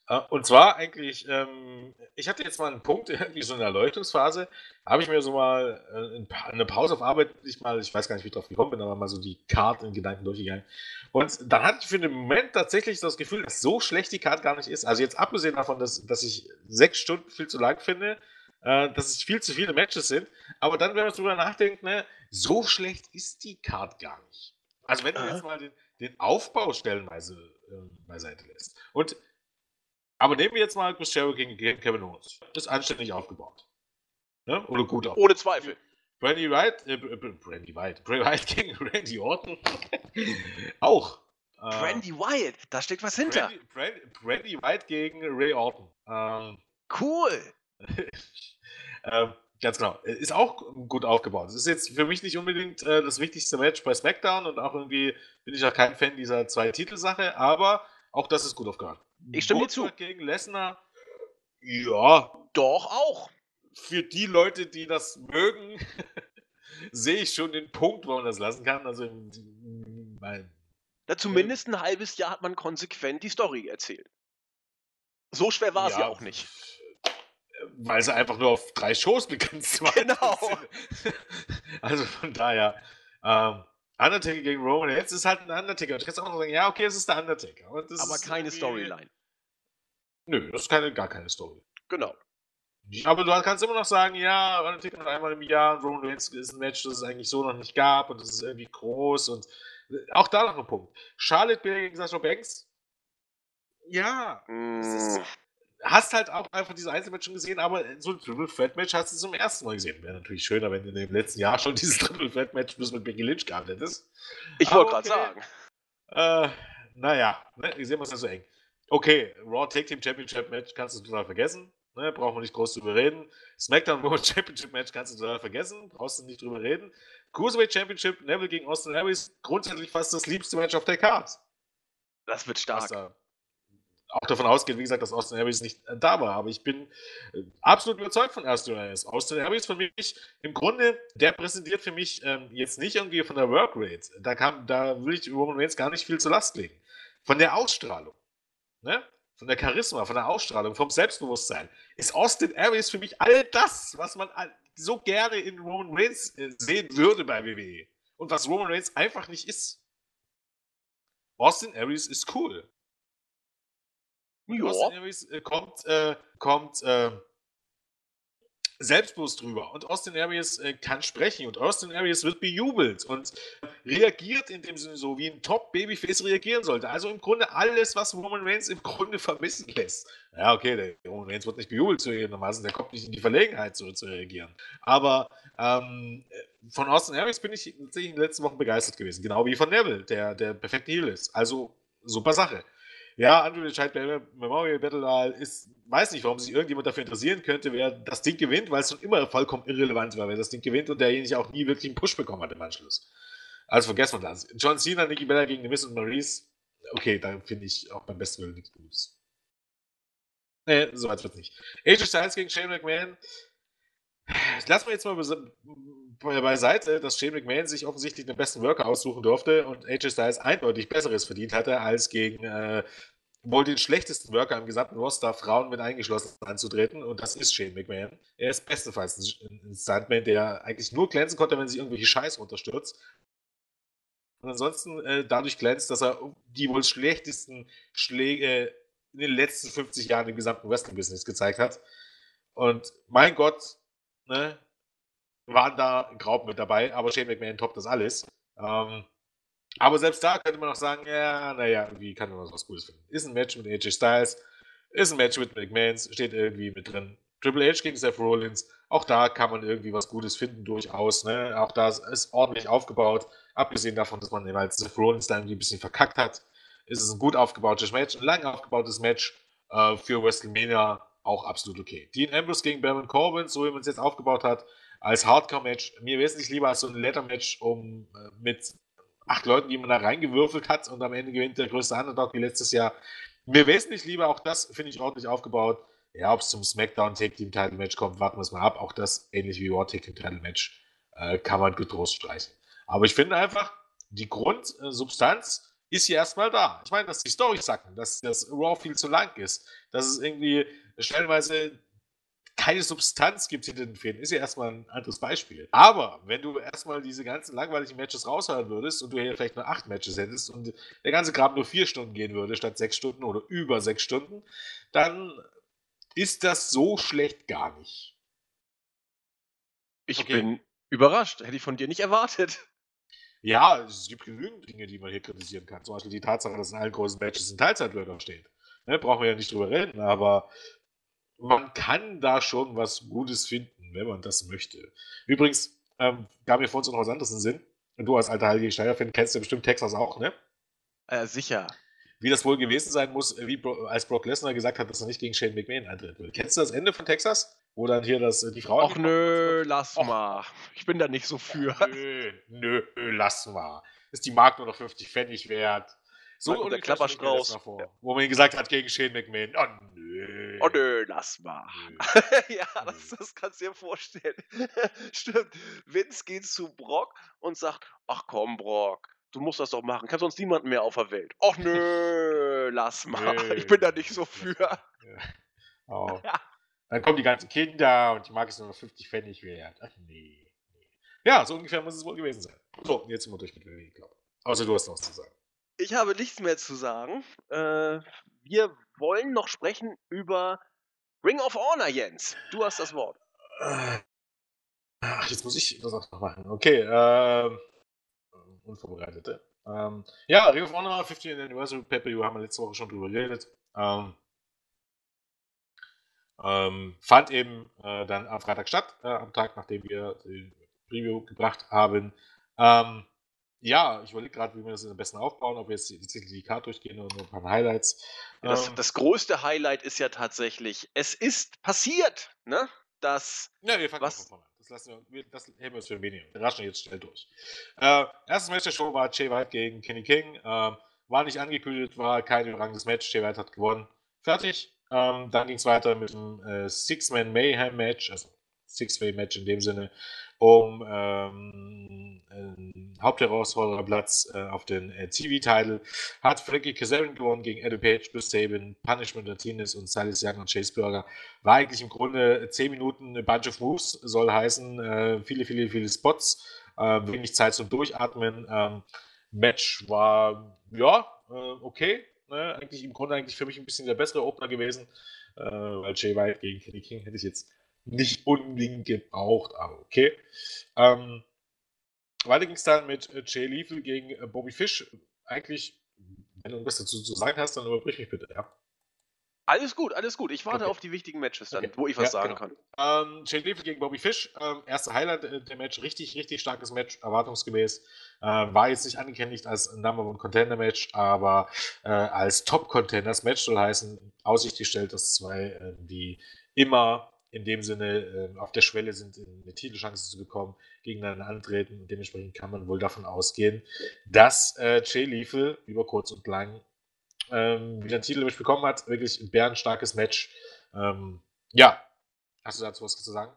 Äh, und zwar eigentlich, ähm, ich hatte jetzt mal einen Punkt, irgendwie so eine Erleuchtungsphase, habe ich mir so mal äh, eine Pause auf Arbeit, ich mal, ich weiß gar nicht, wie ich drauf gekommen bin, aber mal so die Karte in Gedanken durchgegangen. Und dann hatte ich für den Moment tatsächlich das Gefühl, dass so schlecht die Karte gar nicht ist. Also jetzt abgesehen davon, dass, dass ich sechs Stunden viel zu lang finde, äh, dass es viel zu viele Matches sind. Aber dann, wenn man drüber nachdenkt, ne, so schlecht ist die Card gar nicht. Also wenn du jetzt mal den, den Aufbau stellenweise äh, beiseite lässt. Und aber nehmen wir jetzt mal Chris Jericho gegen, gegen Kevin Owens. Ist anständig aufgebaut. Ne? Oder gut aufgebaut. Ohne Zweifel. Brandy White, äh, Brandy White, Brandy White gegen Randy Orton. Auch. Äh, Brandy White, da steckt was hinter. Brandy, Brandy, Brandy White gegen Ray Orton. Ähm, cool. ähm, ganz genau. Ist auch gut aufgebaut. Es ist jetzt für mich nicht unbedingt äh, das wichtigste Match bei SmackDown und auch irgendwie bin ich auch kein Fan dieser zwei Titelsache, aber auch das ist gut aufgebaut. Ich stimme dir zu. gegen Lesnar, ja. Doch auch. Für die Leute, die das mögen, sehe ich schon den Punkt, wo man das lassen kann. Also, mein, ja, zumindest ein halbes Jahr hat man konsequent die Story erzählt. So schwer war es ja, ja auch nicht weil sie einfach nur auf drei Shows begrenzt waren. Genau. Also von daher, ähm, Undertaker gegen Roman, jetzt ist halt ein Undertaker. Ich kann auch noch sagen, ja, okay, es ist der Undertaker. Aber, aber keine Storyline. Nö, das ist keine, gar keine Story. Genau. Aber du kannst immer noch sagen, ja, Undertaker noch einmal im Jahr und Roman Reigns ist ein Match, das es eigentlich so noch nicht gab und das ist irgendwie groß und äh, auch da noch ein Punkt. Charlotte Beer gegen Sasha Banks. Ja, mm. es ist, hast halt auch einfach diese Einzelmatch schon gesehen, aber so ein Triple Threat Match hast du zum ersten Mal gesehen. Wäre natürlich schöner, wenn du in dem letzten Jahr schon dieses Triple Threat Match mit Becky Lynch gehabt hättest. Ich wollte okay. gerade sagen. Äh, naja, ne, ich sehe mal, es ist so eng. Okay, Raw Tag Team Championship Match kannst du total vergessen. Ne, brauchen wir nicht groß drüber reden. SmackDown World Championship Match kannst du total vergessen. Brauchst du nicht drüber reden. Cruiserweight Championship, Neville gegen Austin Harris, grundsätzlich fast das liebste Match auf der Card. Das wird stark auch davon ausgeht, wie gesagt, dass Austin Aries nicht äh, da war. Aber ich bin äh, absolut überzeugt von Austin Aries. Austin Aries für mich, im Grunde, der präsentiert für mich ähm, jetzt nicht irgendwie von der Workrate. Da, kam, da will ich Roman Reigns gar nicht viel zu Last legen. Von der Ausstrahlung, ne? von der Charisma, von der Ausstrahlung, vom Selbstbewusstsein, ist Austin Aries für mich all das, was man so gerne in Roman Reigns äh, sehen würde bei WWE. Und was Roman Reigns einfach nicht ist. Austin Aries ist cool. Ja. Austin Aries äh, kommt, äh, kommt, äh, selbstbewusst drüber. Und Austin Aries äh, kann sprechen und Austin Aries wird bejubelt und reagiert in dem Sinne so, wie ein Top-Babyface reagieren sollte. Also im Grunde alles, was Roman Reigns im Grunde vermissen lässt. Ja, okay, der Roman Reigns wird nicht bejubelt zugegebenermaßen, der kommt nicht in die Verlegenheit, so zu reagieren. Aber ähm, von Austin Aries bin ich tatsächlich in den letzten Wochen begeistert gewesen. Genau wie von Neville, der der perfekte Heel ist. Also super Sache. Ja, Andrew Child Memorial Battle ist, weiß nicht, warum sich irgendjemand dafür interessieren könnte, wer das Ding gewinnt, weil es schon immer vollkommen irrelevant war, wer das Ding gewinnt und derjenige auch nie wirklich einen Push bekommen hat im Anschluss. Also vergessen wir das. John Cena, Nikki Bella gegen The Miss und Maurice, okay, da finde ich auch beim besten Willen nichts Gutes. Nee, so weit wird nicht. AJ Styles gegen Shane McMahon. Lass mal jetzt mal beiseite, dass Shane McMahon sich offensichtlich den besten Worker aussuchen durfte und AJ Styles eindeutig Besseres verdient hatte, als gegen äh, wohl den schlechtesten Worker im gesamten Roster, Frauen mit eingeschlossen, anzutreten. Und das ist Shane McMahon. Er ist bestenfalls ein Stuntman, der eigentlich nur glänzen konnte, wenn sich irgendwelche Scheiß unterstürzt. Und ansonsten äh, dadurch glänzt, dass er die wohl schlechtesten Schläge in den letzten 50 Jahren im gesamten Wrestling-Business gezeigt hat. Und mein Gott, ne, waren da Graupen mit dabei, aber Shane McMahon toppt das alles. Ähm, aber selbst da könnte man auch sagen, ja, naja, irgendwie kann man was Gutes finden. Ist ein Match mit AJ Styles, ist ein Match mit McMahons, steht irgendwie mit drin. Triple H gegen Seth Rollins, auch da kann man irgendwie was Gutes finden, durchaus. Ne? Auch da ist ordentlich aufgebaut. Abgesehen davon, dass man eben halt Seth Rollins da irgendwie ein bisschen verkackt hat, ist es ein gut aufgebautes Match, ein lang aufgebautes Match äh, für WrestleMania auch absolut okay. Dean Ambrose gegen Baron Corbin, so wie man es jetzt aufgebaut hat, als Hardcore-Match, mir wesentlich lieber als so ein Letter-Match um, äh, mit acht Leuten, die man da reingewürfelt hat und am Ende gewinnt der größte Underdog wie letztes Jahr. Mir wesentlich lieber, auch das finde ich ordentlich aufgebaut. Ja, ob es zum SmackDown Take Team Title Match kommt, warten wir es mal ab. Auch das, ähnlich wie Raw Take Team Title Match, äh, kann man getrost streichen. Aber ich finde einfach, die Grundsubstanz ist hier erstmal da. Ich meine, dass die Story sacken, dass das Raw viel zu lang ist, dass es irgendwie stellenweise keine Substanz gibt hinter den Fäden, ist ja erstmal ein anderes Beispiel. Aber wenn du erstmal diese ganzen langweiligen Matches raushören würdest und du hier vielleicht nur acht Matches hättest und der ganze Kram nur vier Stunden gehen würde statt sechs Stunden oder über sechs Stunden, dann ist das so schlecht gar nicht. Ich okay. bin überrascht. Hätte ich von dir nicht erwartet. Ja, es gibt genügend Dinge, die man hier kritisieren kann. Zum Beispiel die Tatsache, dass in allen großen Matches ein Teilzeitwörter steht. Ne, brauchen wir ja nicht drüber reden, aber man kann da schon was Gutes finden, wenn man das möchte. Übrigens, ähm, gab mir vor uns noch was anderes in Sinn. Und du als alter Heilige Steiger-Fan kennst ja bestimmt Texas auch, ne? Äh, sicher. Wie das wohl gewesen sein muss, wie Bro als Brock Lesnar gesagt hat, dass er nicht gegen Shane McMahon eintreten will. Kennst du das Ende von Texas? Wo dann hier das, äh, die Frau. Ach nö, lass Och. mal. Ich bin da nicht so für. Ach, nö, nö, lass mal. Ist die Mark nur noch 50 Pfennig wert? So und der Klapperstrauß. Vor, wo man gesagt hat gegen Shane McMahon. Oh nö. Oh nö, lass mal. ja, das, das, kannst du dir vorstellen. Stimmt. Vince geht zu Brock und sagt: Ach komm, Brock, du musst das doch machen. Kannst sonst niemanden mehr auf der Welt. Ach nö, lass mal. Nö. Ich bin da nicht so für. Ja. Oh. Dann kommen die ganzen Kinder und die mag es nur noch 50 Pfennig wert. Ach nee. Ja, so ungefähr muss es wohl gewesen sein. So, jetzt sind wir durch mit WWE, glaube ich. Außer du hast noch was zu sagen. Ich habe nichts mehr zu sagen. Äh, wir wollen noch sprechen über Ring of Honor, Jens. Du hast das Wort. Ach, jetzt muss ich das auch noch machen. Okay, ähm, Unvorbereitete. Ähm, ja, Ring of Honor 15 Anniversary Pay-Per-View haben wir letzte Woche schon drüber geredet. Ähm, ähm, fand eben äh, dann am Freitag statt, äh, am Tag, nachdem wir den Preview gebracht haben. Ähm, ja, ich überlege gerade, wie wir das am besten aufbauen, ob wir jetzt die, Karte durchgehen oder nur ein paar Highlights. Ja, das, ähm, das, größte Highlight ist ja tatsächlich, es ist passiert, ne? Das, ja, wir fangen was, von Das, lassen wir, das heben wir uns für weniger. Wir raschen jetzt schnell durch. Äh, erstes Match der Show war Jay White gegen Kenny King. Äh, war nicht angekündigt, war kein überragendes Match. Jay White hat gewonnen. Fertig. Ähm, dann ging es weiter mit dem äh, Six-Man Mayhem Match, also Six-Way-Match in dem Sinne, um ähm, Hauptherausfordererplatz äh, auf den äh, TV-Title. Hat Frankie Kazarian gewonnen gegen Eddie Page, Chris Sabin, Punishment Martinez und Silas Young und Chase Burger. War eigentlich im Grunde 10 Minuten a Bunch of Moves, soll heißen, äh, viele, viele, viele Spots, äh, wenig Zeit zum Durchatmen. Ähm, Match war, ja, äh, okay. Ne? Eigentlich im Grunde eigentlich für mich ein bisschen der bessere Opener gewesen, äh, weil Jay White gegen Kenny King hätte ich jetzt nicht unbedingt gebraucht, aber okay. Ähm, weiter ging es dann mit äh, Jay Lethal gegen äh, Bobby Fish. Eigentlich, wenn du irgendwas dazu zu sagen hast, dann überbrich mich bitte, ja. Alles gut, alles gut. Ich warte okay. auf die wichtigen Matches dann, okay. wo ich was ja, sagen genau. kann. Ähm, Jay Lethal gegen Bobby Fish. Ähm, erste Highlight äh, der Match. Richtig, richtig starkes Match, erwartungsgemäß. Äh, war jetzt nicht angekündigt als Number One Contender Match, aber äh, als Top Contenders Match soll heißen, aussichtlich stellt, dass zwei, äh, die immer in dem Sinne äh, auf der Schwelle sind, eine Titelchance zu bekommen, gegeneinander antreten. Und dementsprechend kann man wohl davon ausgehen, dass äh, Jay Lethal über kurz und lang ähm, wieder einen Titelmatch bekommen hat. Wirklich ein bärenstarkes Match. Ähm, ja, hast du dazu was zu sagen?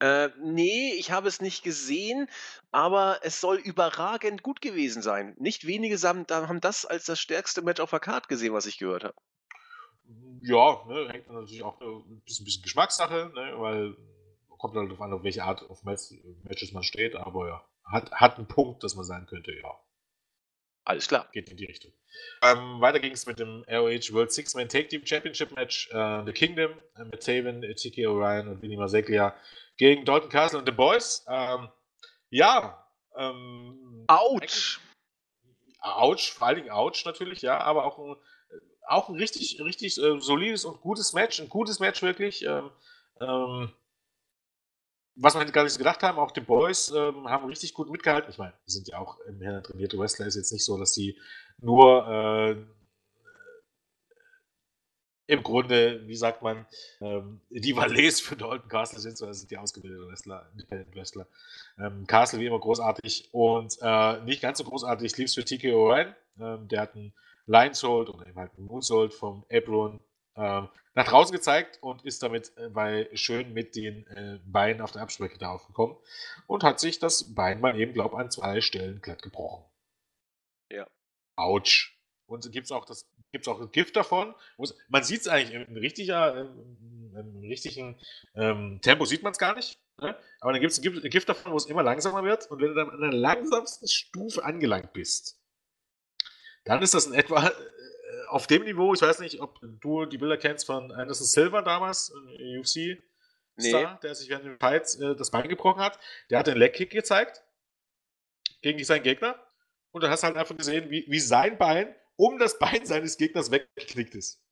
Äh, nee, ich habe es nicht gesehen, aber es soll überragend gut gewesen sein. Nicht wenige haben das als das stärkste Match auf der Card gesehen, was ich gehört habe. Ja, ne, hängt dann natürlich auch ein bisschen, bisschen Geschmackssache, ne, weil kommt halt darauf an, auf welche Art of Matches man steht, aber ja, hat, hat einen Punkt, dass man sagen könnte, ja. Alles klar. Geht in die Richtung. Ähm, weiter ging es mit dem ROH World Six-Man Take Team Championship Match. Äh, The Kingdom äh, mit Taven, Tiki Orion und Vinny Maseglia gegen Dalton Castle und The Boys. Ähm, ja. Ähm, Autsch. Autsch, vor allen Dingen Autsch natürlich, ja, aber auch ein auch ein richtig, richtig äh, solides und gutes Match, ein gutes Match wirklich. Ähm, ähm, was man gar nicht gedacht haben, auch die Boys ähm, haben richtig gut mitgehalten. Ich meine, die sind ja auch im Herren trainierte Wrestler, ist jetzt nicht so, dass die nur äh, im Grunde, wie sagt man, ähm, die Valets für Dalton Castle sind, sondern sind die ausgebildeten Wrestler, Independent Wrestler. Ähm, Castle wie immer großartig und äh, nicht ganz so großartig lieb's für TK O'Ryan. Ähm, der hat einen Lions Hold oder eben halt Moonsault vom Apron ähm, nach draußen gezeigt und ist damit äh, bei schön mit den äh, Beinen auf der Abspreche darauf gekommen und hat sich das Bein mal eben, glaube an zwei Stellen glatt gebrochen. Ja. Autsch. Und gibt es auch das gibt's auch das Gift davon. Man sieht es eigentlich im, richtiger, im, im richtigen ähm, Tempo sieht man es gar nicht. Ne? Aber dann gibt es ein Gift davon, wo es immer langsamer wird. Und wenn du dann an der langsamsten Stufe angelangt bist, dann ist das in etwa äh, auf dem Niveau, ich weiß nicht, ob du die Bilder kennst von Anderson Silver damals, UFC Star, nee. der sich während dem Fight äh, das Bein gebrochen hat. Der hat den Leg-Kick gezeigt gegen seinen Gegner. Und dann hast du halt einfach gesehen, wie, wie sein Bein um das Bein seines Gegners weggeknickt ist.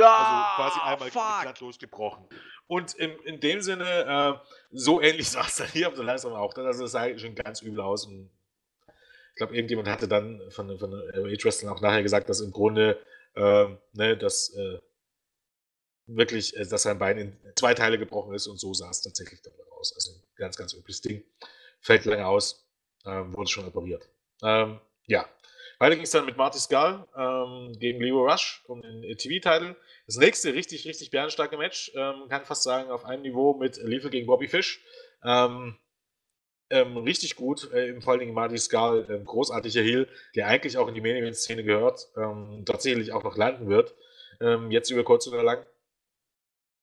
Ah, also quasi einmal glatt durchgebrochen. Und in, in dem Sinne, äh, so ähnlich sah es dann hier auf der Leistung auch. Also das sah schon ganz übel aus und glaube, irgendjemand hatte dann von, von Age Wrestling auch nachher gesagt, dass im Grunde, äh, ne, dass äh, wirklich, äh, dass sein Bein in zwei Teile gebrochen ist und so sah es tatsächlich dann aus. Also ein ganz, ganz übles Ding. Fällt lange aus, ähm, wurde schon operiert. Ähm, ja. Weiter ging es dann mit Marty Skull ähm, gegen Leo Rush um den TV-Titel. Das nächste richtig, richtig bärenstarke Match, ähm, kann fast sagen, auf einem Niveau mit Lethal gegen Bobby Fish. Ähm, ähm, richtig gut, äh, vor allen Dingen Marty Skull, äh, großartiger Heel, der eigentlich auch in die Main Szene gehört, ähm, tatsächlich auch noch landen wird, ähm, jetzt über kurz oder lang.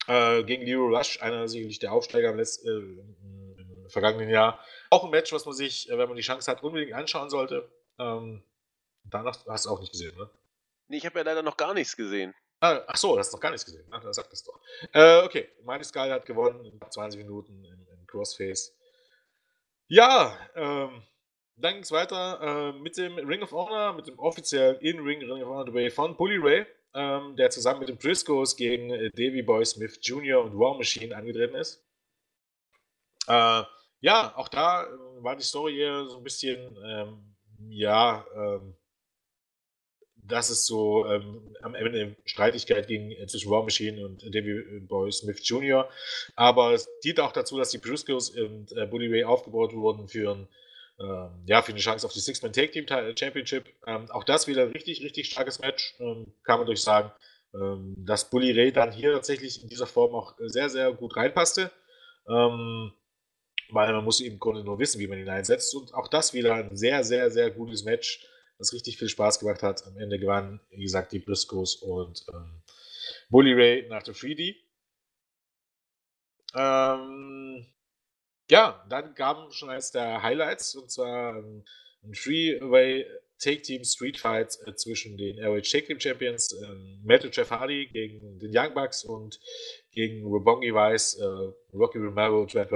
Äh, gegen Leo Rush, einer sicherlich der Aufsteiger im, letzten, äh, im, vergangenen Jahr. Auch ein Match, was man sich, äh, wenn man die Chance hat, unbedingt anschauen sollte. Ähm, danach hast du auch nicht gesehen, ne? Nee, ich habe ja leider noch gar nichts gesehen. Ah, ach so, hast du noch gar nichts gesehen. Ach, dann sag das doch. Äh, okay, Marty Skull hat gewonnen in 20 Minuten im, im Crossface. Ja, ähm, dann ging es weiter äh, mit dem Ring of Honor, mit dem offiziellen In-Ring Ring of Honor Debate von Bully Ray, ähm, der zusammen mit den Briscoes gegen äh, Davy Boy Smith Jr. und War Machine angetreten ist. Äh, ja, auch da äh, war die Story eher so ein bisschen, ähm, ja, ähm, dass es so ähm, am Ende eine Streitigkeit ging äh, zwischen War Machine und Davy Boy Smith Jr. Aber es dient auch dazu, dass die Briscoes und äh, Bully Ray aufgebaut wurden für, ein, ähm, ja, für eine Chance auf die Six-Man Tag Team Championship. Ähm, auch das wieder ein richtig, richtig starkes Match, ähm, kann man durch sagen, ähm, dass Bully Ray dann hier tatsächlich in dieser Form auch sehr, sehr gut reinpasste. Ähm, weil man muss im Grunde nur wissen, wie man ihn einsetzt. Und auch das wieder ein sehr, sehr, sehr gutes Match was richtig viel Spaß gemacht hat. Am Ende gewannen, wie gesagt, die Briscoes und ähm, Bully Ray nach der 3D. Ähm, ja, dann kamen schon eines der Highlights, und zwar ähm, ein Three-Way Take Team Street Fight äh, zwischen den ROH Take Team Champions äh, Matt Jeff Hardy gegen den Young Bucks und gegen Rebongi Weiss, äh, Rocky Romero und Trent.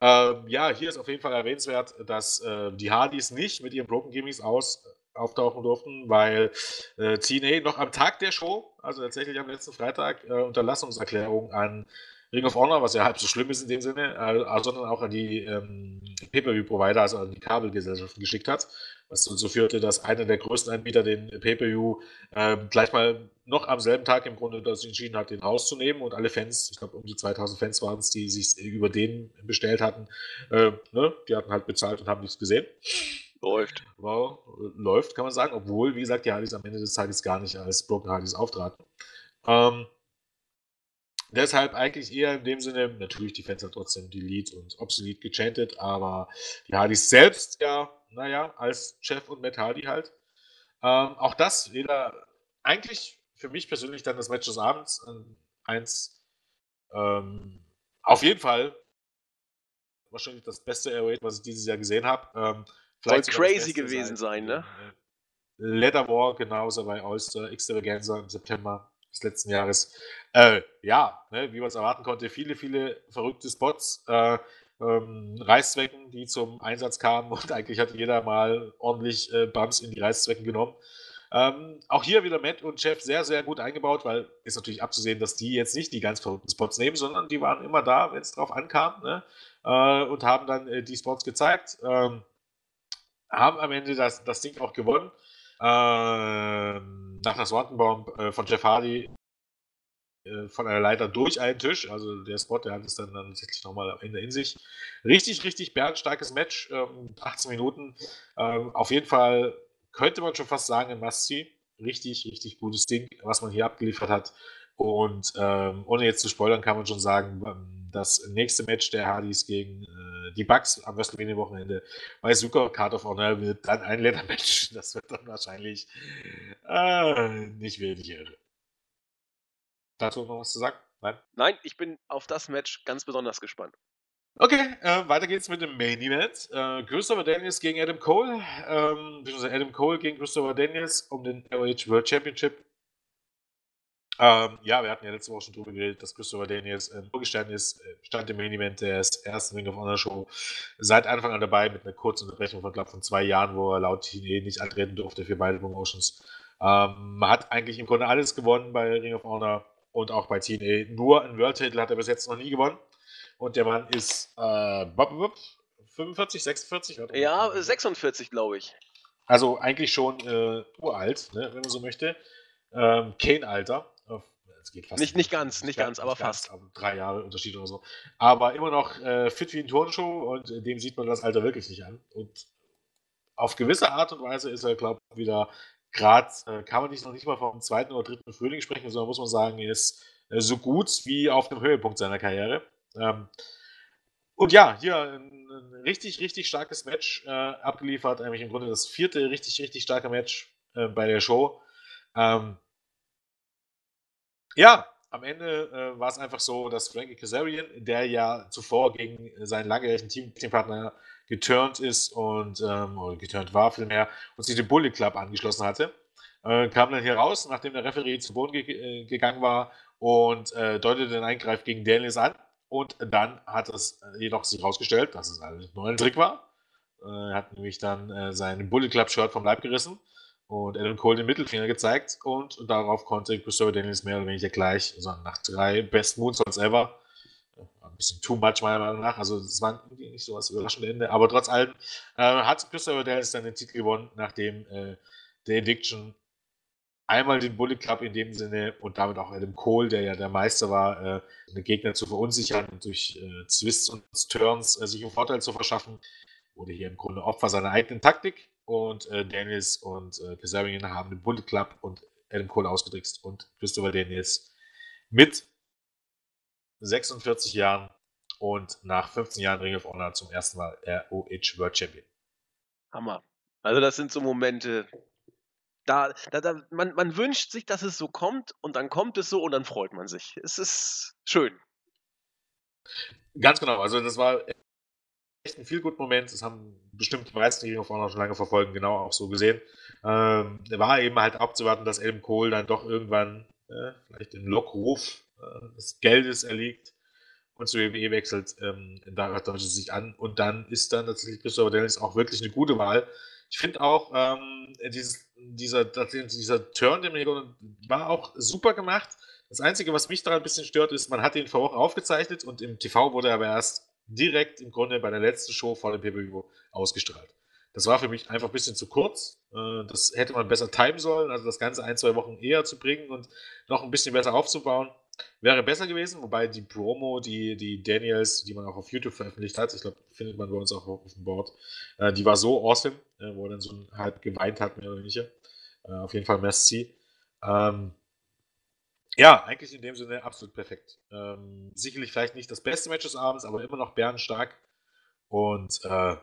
Ähm, ja, hier ist auf jeden Fall erwähnenswert, dass äh, die Hardys nicht mit ihren Broken Gimmicks aus auftauchen durften, weil äh, TNA noch am Tag der Show, also tatsächlich am letzten Freitag, äh, Unterlassungserklärung an Ring of Honor, was ja halb so schlimm ist in dem Sinne, äh, sondern auch an die ähm, Pay-Per-View-Provider, also an die Kabelgesellschaften geschickt hat, was dazu führte, dass einer der größten Anbieter den Pay-Per-View äh, gleich mal noch am selben Tag im Grunde das entschieden hat, den rauszunehmen und alle Fans, ich glaube um die 2000 Fans waren es, die sich über den bestellt hatten, äh, ne, die hatten halt bezahlt und haben nichts gesehen. Läuft. Wow, läuft, kann man sagen, obwohl, wie gesagt, die Hardys am Ende des Tages gar nicht als Broken Hardys auftraten. Ähm, deshalb eigentlich eher in dem Sinne, natürlich die Fans haben trotzdem Delete und Obsolete gechantet, aber die Hardys selbst ja, naja, als Chef und Matt Hardy halt. Ähm, auch das wieder eigentlich für mich persönlich dann das Match des Abends. Ähm, eins, ähm, auf jeden Fall wahrscheinlich das beste Airway, was ich dieses Jahr gesehen habe. Ähm, Soll crazy gewesen sein, ne? Äh, Leather War, genauso bei Oyster Extravaganza im September des letzten Jahres. Äh, ja, ne, wie man es erwarten konnte, viele, viele verrückte Spots, äh, ähm, Reißzwecken, die zum Einsatz kamen und eigentlich hat jeder mal ordentlich äh, Bums in die Reißzwecken genommen. Ähm, auch hier wieder Matt und Jeff sehr, sehr gut eingebaut, weil ist natürlich abzusehen, dass die jetzt nicht die ganz verrückten Spots nehmen, sondern die waren immer da, wenn es drauf ankam ne? äh, und haben dann äh, die Spots gezeigt. Ähm, haben am Ende das, das Ding auch gewonnen. Ähm, nach der Swanton äh, von Jeff Hardy von einer Leiter durch einen Tisch. Also der Spot, der hat es dann, tatsächlich nochmal am Ende in sich. Richtig, richtig bernstarkes Match. Ähm, 18 Minuten. Ähm, auf jeden Fall könnte man schon fast sagen, ein Must-See. Richtig, richtig gutes Ding, was man hier abgeliefert hat. Und ähm, ohne jetzt zu spoilern, kann man schon sagen, ähm, das nächste Match der Hardys gegen äh, die Bucks am WrestleMania-Wochenende bei Zucker Card of Honor wird dann ein Leather-Match. Das wird dann wahrscheinlich äh, nicht wirklich irre. Dazu noch was zu sagen? Nein? Nein, ich bin auf das Match ganz besonders gespannt. Okay, äh, weiter geht's mit dem Main Event. Äh, Christopher Daniels gegen Adam Cole, ähm, beziehungsweise Adam Cole gegen Christopher Daniels um den ROH World Championship. Ähm, ja, wir hatten ja letzte Woche schon drüber geredet, dass Christopher Daniels ein Urgestein ist, äh, stand im Main Event der ersten Ring of Honor Show seit Anfang an dabei mit einer kurzen Unterbrechung von, glaube von zwei Jahren, wo er laut TNA nicht antreten durfte für beide Promotions. Ähm, hat eigentlich im Grunde alles gewonnen bei Ring of Honor und auch bei TNA. Nur ein World Title hat er bis jetzt noch nie gewonnen. Und der Mann ist äh, 45, 46? Ja, 46, glaube ich. Also eigentlich schon äh, uralt, ne, wenn man so möchte. Ähm, Kane-Alter. Nicht, nicht, nicht ganz, nicht ganz, aber fast. Ganz, aber drei Jahre Unterschied oder so. Aber immer noch äh, fit wie ein Turnschuh und dem sieht man das Alter wirklich nicht an. Und auf gewisse Art und Weise ist er, glaube ich, wieder gerade, äh, kann man nicht noch nicht mal vom zweiten oder dritten Frühling sprechen, sondern muss man sagen, er ist äh, so gut wie auf dem Höhepunkt seiner Karriere. Ähm, und ja, hier ein, ein, richtig, richtig starkes Match äh, abgeliefert. Eigentlich im Grunde das vierte richtig, richtig starke Match äh, bei der Show. Ähm, ja, am Ende äh, war es einfach so, dass Frankie Kazarian, der ja zuvor gegen seinen langjährigen Team Teampartner geturnt ist und ähm, oder geturnt war vielmehr und sich dem Bullet Club angeschlossen hatte, äh, kam dann hier raus, nachdem der Referee zu Boden ge äh, gegangen war und äh, deutete den Eingreif gegen Daniels an. Und dann hat es jedoch sich herausgestellt, dass es ein Trick war. Äh, er hat nämlich dann äh, sein Bullet Club Shirt vom Leib gerissen und Adam Cole den Mittelfinger gezeigt und darauf konnte Christopher Daniels mehr oder weniger gleich, also nach drei Best Moonsaults ever, bisschen too much meiner Meinung nach, also es war nicht so was überraschende Ende, aber trotz allem äh, hat Christopher Daniels dann den Titel gewonnen, nachdem äh, der Addiction einmal den Bullet Club in dem Sinne und damit auch Adam Cole, der ja der Meister war, äh, den Gegner zu verunsichern und durch äh, Twists und Turns äh, sich einen Vorteil zu verschaffen, wurde hier im Grunde Opfer seiner eigenen Taktik. Und äh, Daniels und äh, Kazarian haben den Bullet Club und Adam Cole ausgedrickst und Christopher Daniels mit 46 Jahren und nach 15 Jahren Ring of Honor zum ersten Mal ROH World Champion. Hammer. Also das sind so Momente, da, da, da man, man wünscht sich, dass es so kommt und dann kommt es so und dann freut man sich. Es ist schön. Ganz genau. Also das war echt ein viel gut Moment. Das haben bestimmt die meisten, die auf auch schon lange verfolgen, genau auch so gesehen. Ähm, war eben halt abzuwarten, dass Adam Cole dann doch irgendwann äh, vielleicht den Lockruf des Geldes erliegt und zu WWE wechselt. Ähm, da deutet es sich an. Und dann ist dann tatsächlich Christopher Daniels auch wirklich eine gute Wahl. Ich finde auch, ähm, dieses, dieser, dieser Turn, der war auch super gemacht. Das Einzige, was mich daran ein bisschen stört, ist, man hat ihn vor Wochen aufgezeichnet und im TV wurde er aber erst direkt im Grunde bei der letzten Show vor dem pay ausgestrahlt. Das war für mich einfach ein bisschen zu kurz. Äh, das hätte man besser timen sollen, also das Ganze ein, zwei Wochen eher zu bringen und noch ein bisschen besser aufzubauen. Wäre besser gewesen, wobei die Promo, die, die Daniels, die man auch auf YouTube veröffentlicht hat, ich glaube, findet man bei uns auch auf dem Board, äh, die war so awesome, wo er dann so halb geweint hat, mehr oder weniger. Äh, auf jeden Fall Merci. Ähm, ja, eigentlich in dem Sinne absolut perfekt. Ähm, sicherlich vielleicht nicht das beste Match des Abends, aber immer noch bärenstark. Und äh,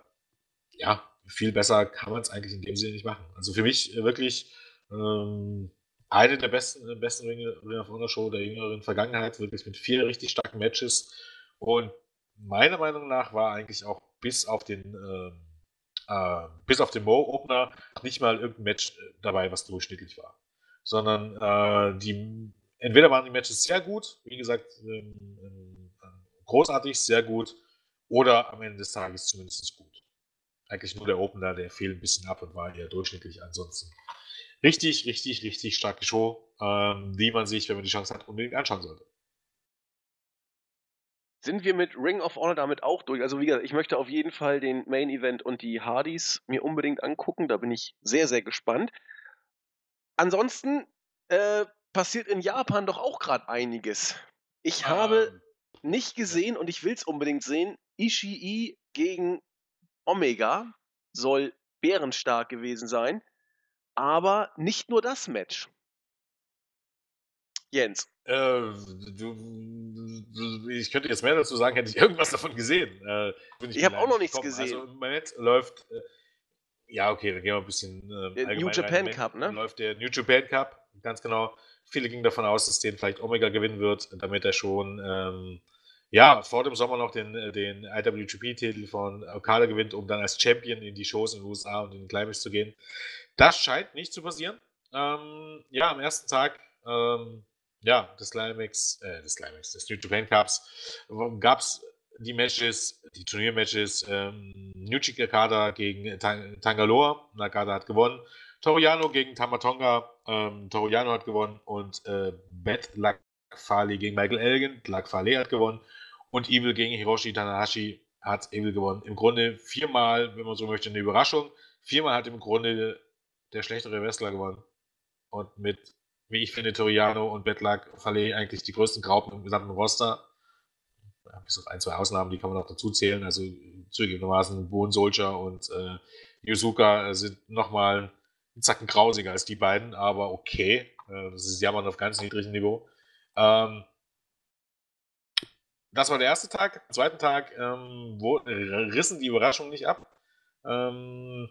ja, viel besser kann man es eigentlich in dem Sinne nicht machen. Also für mich äh, wirklich ähm, eine der besten, äh, besten Ring, Ring of Honor Show der jüngeren Vergangenheit, wirklich mit vier richtig starken Matches. Und meiner Meinung nach war eigentlich auch bis auf den ähm, äh, bis auf den Mo-Opener nicht mal irgendein Match äh, dabei, was durchschnittlich war. Sondern äh, die entweder waren die Matches sehr gut, wie gesagt, ähm, ähm, großartig, sehr gut, oder am Ende des Tages zumindest gut. Eigentlich nur der Opener, der fehlt ein bisschen ab und war eher durchschnittlich. Ansonsten richtig, richtig, richtig starke Show, ähm, die man sich, wenn man die Chance hat, unbedingt anschauen sollte. Sind wir mit Ring of Honor damit auch durch? Also wie gesagt, ich möchte auf jeden Fall den Main Event und die Hardys mir unbedingt angucken. Da bin ich sehr, sehr gespannt. Ansonsten äh, passiert in Japan doch auch gerade einiges. Ich ah. habe nicht gesehen und ich will es unbedingt sehen. Ishii gegen Omega soll bärenstark gewesen sein. Aber nicht nur das Match. Jens. Äh, du, ich könnte jetzt mehr dazu sagen, hätte ich irgendwas davon gesehen. Äh, ich, habe auch noch nichts gesehen. Also im Moment läuft, äh, ja okay, dann gehen wir ein bisschen äh, New Japan Cup, ne? Läuft der New Japan Cup, ganz genau. Viele gingen davon aus, dass den vielleicht Omega gewinnen wird, damit er schon ähm, ja, vor dem Sommer noch den, äh, den IWGP-Titel von Okada gewinnt, um dann als Champion in die Shows in den USA und in den Climax zu gehen. Das scheint nicht zu passieren. Ähm, ja, am ersten Tag ähm, ja, des Climax, äh, des Climax, des New Japan Cups gab es die Matches, die Turniermatches, ähm, Nuchi Nakada gegen Tang Tangaloa, Nakada hat gewonnen, Toriano gegen Tamatonga, ähm, Toriano hat gewonnen und äh, Beth Lakfali gegen Michael Elgin, Lakfali hat gewonnen und Evil gegen Hiroshi Tanahashi hat Evil gewonnen. Im Grunde viermal, wenn man so möchte, eine Überraschung. Viermal hat im Grunde der schlechtere Wrestler gewonnen. Und mit, wie ich finde, Toriano und Betlak Fale eigentlich die größten Graupen im gesamten Roster. Bis auf ein, zwei Ausnahmen, die kann man auch dazu zählen. Also zugegebenermaßen Bone Soldier und äh, Yuzuka sind nochmal einen Zacken grausiger als die beiden, aber okay. Äh, das ist Jammern auf ganz niedrigem Niveau. Ähm, das war der erste Tag. Am zweiten Tag ähm, wo, rissen die Überraschungen nicht ab. Ähm,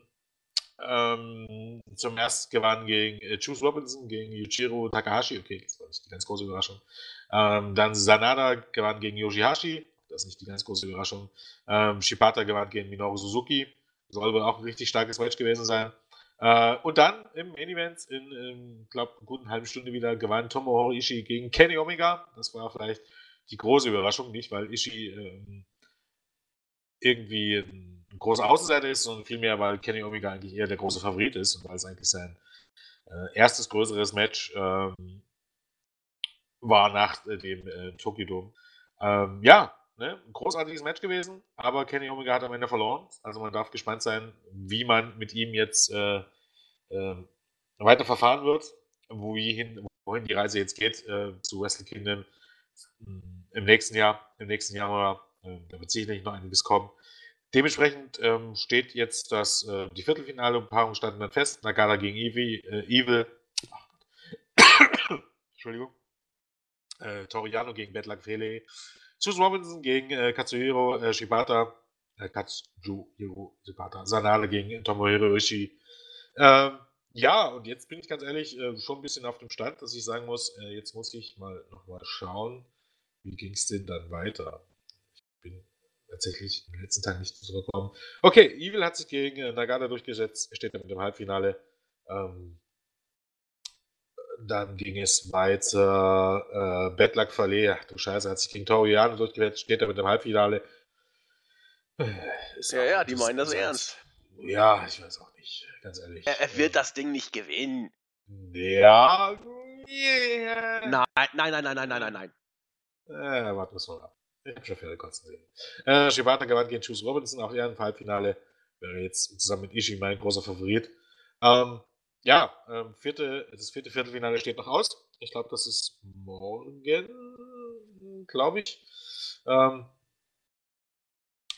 ähm, zum ersten gewann gegen äh, Juice Robinson, gegen Yuichiro Takahashi. Okay, das war nicht die ganz große Überraschung. Ähm, dann Sanada gewann gegen Yoshihashi. Das ist nicht die ganz große Überraschung. Ähm, Shibata gewann gegen Minoru Suzuki. Soll wohl auch ein richtig starkes Match gewesen sein. Äh, und dann im Main Event in, in glaube guten halben Stunde wieder gewann Tomohiro Ishii gegen Kenny Omega. Das war vielleicht die große Überraschung, nicht weil Ishii ähm, irgendwie ein ein großer Außenseiter ist, sondern vielmehr, weil Kenny Omega eigentlich eher der große Favorit ist und weil es eigentlich sein äh, erstes größeres Match ähm, war nach äh, dem äh, Tokyo Dome. Ähm, ja, ne, ein großartiges Match gewesen, aber Kenny Omega hat am Ende verloren. Also man darf gespannt sein, wie man mit ihm jetzt äh, ähm, weiter verfahren wird, wohin, wohin die Reise jetzt geht äh, zu Wrestle Kingdom im nächsten Jahr, im nächsten Januar. Äh, da wird sicherlich noch einiges kommen. Dementsprechend ähm, steht jetzt das, äh, die Viertelfinale-Paarung standen dann fest. Nagara gegen Evi, äh, Evil. Entschuldigung. Äh, Toriano gegen Bedlak Fele. Susan Robinson gegen äh, Katsuhiro äh, Shibata. Äh, Katsuhiro Shibata. Sanale gegen Tomohiro Ishii. Ähm, ja, und jetzt bin ich ganz ehrlich äh, schon ein bisschen auf dem Stand, dass ich sagen muss, äh, jetzt muss ich mal nochmal schauen, wie ging es denn dann weiter. Ich bin tatsächlich den letzten Tagen nicht zurückkommen. Okay, Evil hat sich gegen äh, Nagata durchgesetzt, steht damit im Halbfinale. Ähm, dann ging es weiter. Äh, Luck Fale, ach du Scheiße, hat sich gegen Toriano durchgesetzt, steht damit im Halbfinale. Äh, ja, ja, die meinen das ernst. Ja, ich weiß auch nicht, ganz ehrlich. Er, er wird das Ding nicht gewinnen. Ja. Yeah. Nein, nein, nein, nein, nein, nein, nein, nein. Äh, warten wir mal ab. Ich habe schon Pferde kotzen sehen. Äh, Shibata gewann gegen Juice Robinson, auch er im Halbfinale. Wäre jetzt zusammen mit Ishii mein großer Favorit. Ähm, ja, ähm, vierte, das vierte Viertelfinale steht noch aus. Ich glaube, das ist morgen, glaube ich. Ähm,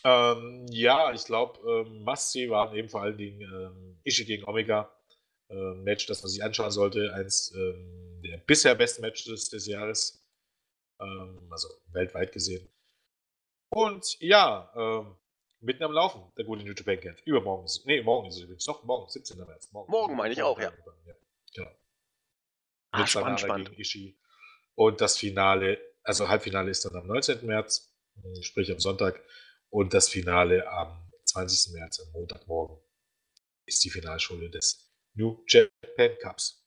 ähm, ja, ich glaube, ähm, Must-See waren eben vor allen Dingen ähm, Ishii gegen Omega. Ähm, Match, das man sich anschauen sollte. Eins ähm, der bisher besten Matches des Jahres. Ähm, also weltweit gesehen. Und ja, ähm, mitten am Laufen, der gute New Japan Camp. Übermorgen ist Nee, morgen ist es übrigens. Doch, morgen, 17. März. Morgen, morgen meine ich auch, ja. ja. Genau. Ah, Mit spannend, spannend. Gegen Ishii. Und das Finale, also Halbfinale ist dann am 19. März, hm, sprich am Sonntag. Und das Finale am 20. März, am Montagmorgen, ist die Finalschule des New Japan Cups.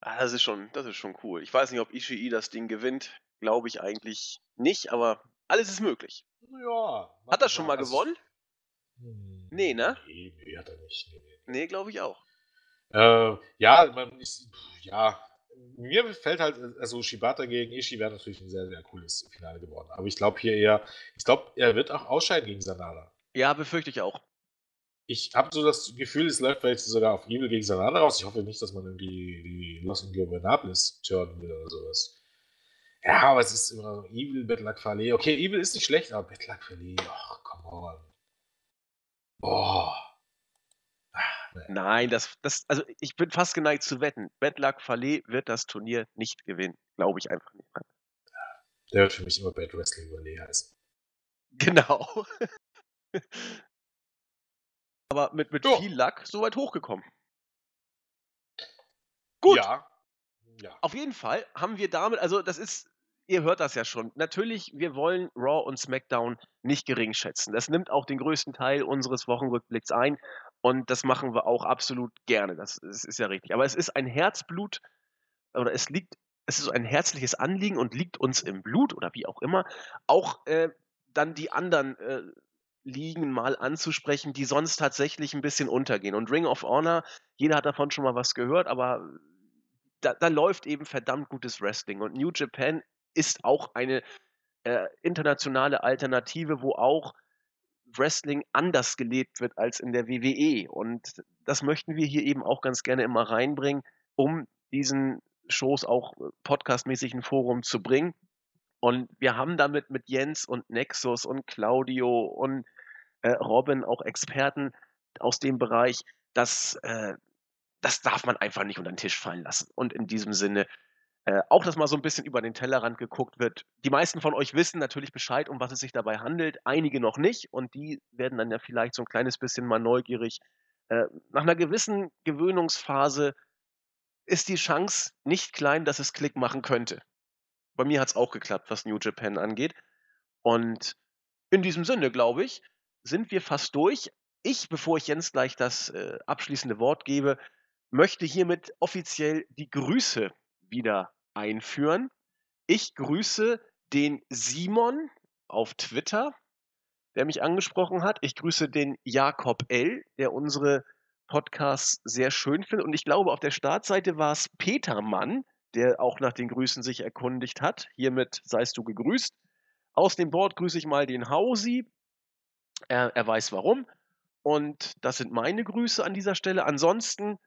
Ah, das ist schon, das ist schon cool. Ich weiß nicht, ob Ishii das Ding gewinnt. Glaube ich eigentlich nicht, aber alles ist möglich. Ja. Hat er schon mal also, gewonnen? Hm, nee, ne? Nee, nee, hat er nicht. Nee, nee. nee glaube ich auch. Äh, ja, man ist, ja, mir fällt halt, also Shibata gegen Ishii wäre natürlich ein sehr, sehr cooles Finale geworden. Aber ich glaube hier eher, ich glaube, er wird auch ausscheiden gegen Sanada. Ja, befürchte ich auch. Ich habe so das Gefühl, es läuft vielleicht sogar auf Evil gegen Sanada raus. Ich hoffe nicht, dass man irgendwie die Los Ingobernables turnen will oder sowas. Ja, aber es ist immer so Evil, Betlak Fale. Okay, Evil ist nicht schlecht, aber Betlak Fale, ach, come on. Boah. Nein, das, das, also ich bin fast geneigt zu wetten. Betlak Fale wird das Turnier nicht gewinnen. Glaube ich einfach nicht. Der wird für mich immer Bad Wrestling Valet heißen. Genau. aber mit, mit viel Luck so weit hochgekommen. Gut. Ja. ja. Auf jeden Fall haben wir damit, also das ist ihr hört das ja schon. Natürlich, wir wollen Raw und SmackDown nicht gering schätzen. Das nimmt auch den größten Teil unseres Wochenrückblicks ein und das machen wir auch absolut gerne. Das, das ist ja richtig. Aber es ist ein Herzblut oder es liegt, es ist ein herzliches Anliegen und liegt uns im Blut oder wie auch immer, auch äh, dann die anderen äh, Ligen mal anzusprechen, die sonst tatsächlich ein bisschen untergehen. Und Ring of Honor, jeder hat davon schon mal was gehört, aber da, da, läuft eben verdammt gutes Wrestling. Und New Japan ist auch eine äh, internationale Alternative, wo auch Wrestling anders gelebt wird als in der WWE. Und das möchten wir hier eben auch ganz gerne immer reinbringen, um diesen Shows auch äh, podcastmäßig ein Forum zu bringen. Und wir haben damit mit Jens und Nexus und Claudio und äh, Robin auch Experten aus dem Bereich, dass äh, das darf man einfach nicht unter den Tisch fallen lassen. Und in diesem Sinne äh, auch, dass mal so ein bisschen über den Tellerrand geguckt wird. Die meisten von euch wissen natürlich Bescheid, um was es sich dabei handelt, einige noch nicht und die werden dann ja vielleicht so ein kleines bisschen mal neugierig. Äh, nach einer gewissen Gewöhnungsphase ist die Chance nicht klein, dass es Klick machen könnte. Bei mir hat es auch geklappt, was New Japan angeht. Und in diesem Sinne, glaube ich, sind wir fast durch. Ich, bevor ich Jens gleich das äh, abschließende Wort gebe, möchte hiermit offiziell die Grüße wieder einführen. Ich grüße den Simon auf Twitter, der mich angesprochen hat. Ich grüße den Jakob L., der unsere Podcasts sehr schön findet. Und ich glaube, auf der Startseite war es Petermann, der auch nach den Grüßen sich erkundigt hat. Hiermit seist du gegrüßt. Aus dem Board grüße ich mal den Hausi. Er, er weiß warum. Und das sind meine Grüße an dieser Stelle. Ansonsten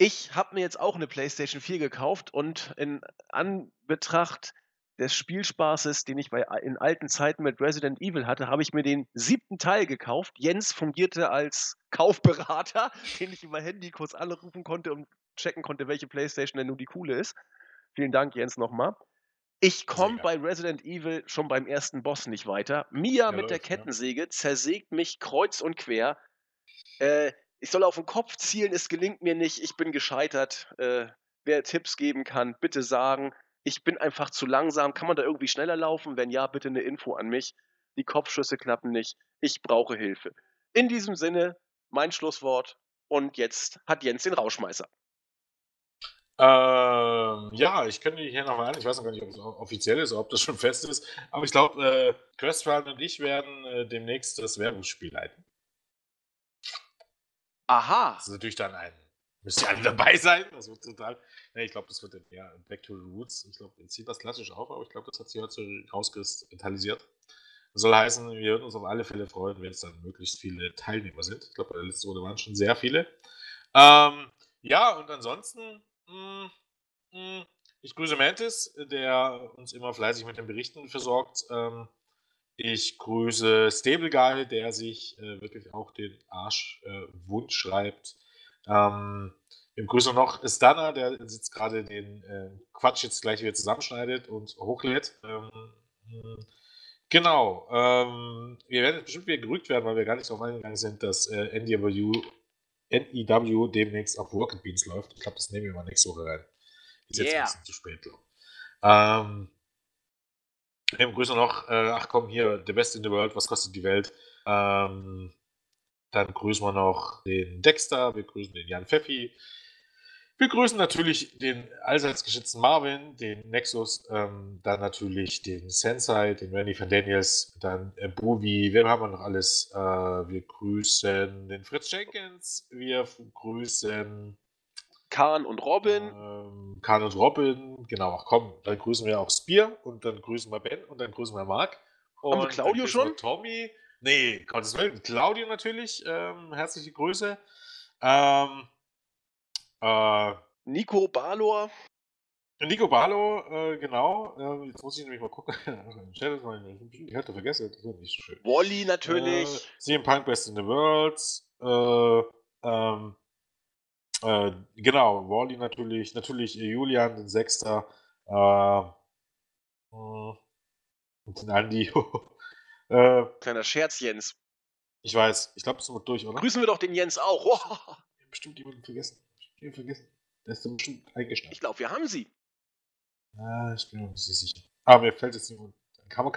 ich habe mir jetzt auch eine PlayStation 4 gekauft und in Anbetracht des Spielspaßes, den ich bei, in alten Zeiten mit Resident Evil hatte, habe ich mir den siebten Teil gekauft. Jens fungierte als Kaufberater, den ich über Handy kurz anrufen konnte und checken konnte, welche PlayStation denn nun die coole ist. Vielen Dank, Jens, nochmal. Ich komme bei Resident Evil schon beim ersten Boss nicht weiter. Mia ja, mit der Kettensäge ja. zersägt mich kreuz und quer. Äh, ich soll auf den Kopf zielen, es gelingt mir nicht, ich bin gescheitert. Äh, wer Tipps geben kann, bitte sagen. Ich bin einfach zu langsam. Kann man da irgendwie schneller laufen? Wenn ja, bitte eine Info an mich. die Kopfschüsse klappen nicht, ich brauche Hilfe. In diesem Sinne, mein Schlusswort und jetzt hat Jens den Rauschmeißer. Ähm, ja, ich könnte hier noch mal an. Ich weiß noch gar nicht, ob es offiziell ist oder ob das schon fest ist. Aber ich glaube, äh, Crestfallen und ich werden äh, demnächst das Werbungsspiel leiten. Aha. Das ist natürlich dann ein. Müsst ihr alle dabei sein? Das wird total. Nee, ich glaube, das wird ja Back to the Roots. Ich glaube, zieht das klassisch auf, aber ich glaube, das hat sich heute rauskristallisiert. Soll heißen, wir würden uns auf alle Fälle freuen, wenn es dann möglichst viele Teilnehmer sind. Ich glaube, bei der letzten Runde waren schon sehr viele. Ähm, ja, und ansonsten hm, hm, ich grüße Mantis, der uns immer fleißig mit den Berichten versorgt. Ähm, ich grüße Stable Guy, der sich äh, wirklich auch den Arsch äh, wund schreibt. Ähm, wir grüßen noch Stana, der sitzt gerade den äh, Quatsch jetzt gleich wieder zusammenschneidet und hochlädt. Ähm, hm, genau. Ähm, wir werden jetzt bestimmt wieder gerügt werden, weil wir gar nicht darauf eingegangen sind, dass äh, NDW NEW demnächst auf Rocket Beans läuft. Ich glaube, das nehmen wir mal nächste Woche rein. Ist yeah. jetzt ein bisschen zu spät, glaube ähm, wir begrüßen noch, äh, ach komm, hier, The Best in the World, was kostet die Welt? Ähm, dann grüßen wir noch den Dexter, wir grüßen den Jan Pfeffi, wir grüßen natürlich den allseits geschätzten Marvin, den Nexus, ähm, dann natürlich den Sensei, den Randy van Daniels, dann äh, Buvi, wer haben wir noch alles? Äh, wir grüßen den Fritz Jenkins, wir grüßen Kahn und Robin. Ähm, Kahn und Robin, genau, ach komm, dann grüßen wir auch Spear und dann grüßen wir Ben und dann grüßen wir Mark. Und haben wir Claudio schon? Tommy, nee, Gottes Willen, Claudio natürlich, ähm, herzliche Grüße. Ähm, äh, Nico Balor. Nico Barlow, äh, genau. Äh, jetzt muss ich nämlich mal gucken. ich hatte vergessen, das ist nicht so schön. Wally natürlich. Äh, CM Punk Best in the World. Äh, ähm, äh, genau, Wally natürlich. Natürlich Julian, den Sechster. Äh, hm, und den Andi. äh, Kleiner Scherz, Jens. Ich weiß. Ich glaube, das ist durch, oder? Grüßen wir doch den Jens auch. Oh. Bestimmt jemanden vergessen. Ich vergessen. Der ist bestimmt eingeschnappt. Ich glaube, wir haben sie. Ja, ich bin mir nicht so sicher. Aber mir fällt jetzt niemand. Kam man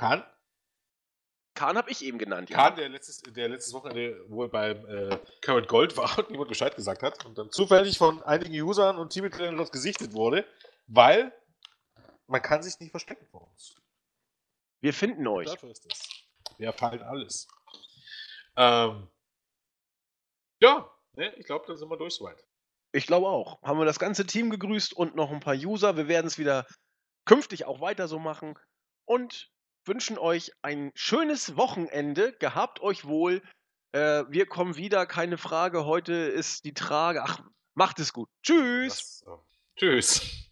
Kahn? Habe ich eben genannt, ja. Kahn, der letztes, der letztes Wochenende wohl beim äh, Current Gold war und niemand Bescheid gesagt hat und dann zufällig von einigen Usern und Teammitgliedern dort gesichtet wurde, weil man kann sich nicht verstecken vor uns. Wir finden euch. Dafür ist das. Wir erfallen alles. Ähm, ja, ne, ich glaube, dann sind wir durch soweit. Ich glaube auch. Haben wir das ganze Team gegrüßt und noch ein paar User. Wir werden es wieder künftig auch weiter so machen und wünschen euch ein schönes Wochenende. Gehabt euch wohl. Äh, wir kommen wieder, keine Frage. Heute ist die Trage. Ach, macht es gut. Tschüss. Tschüss.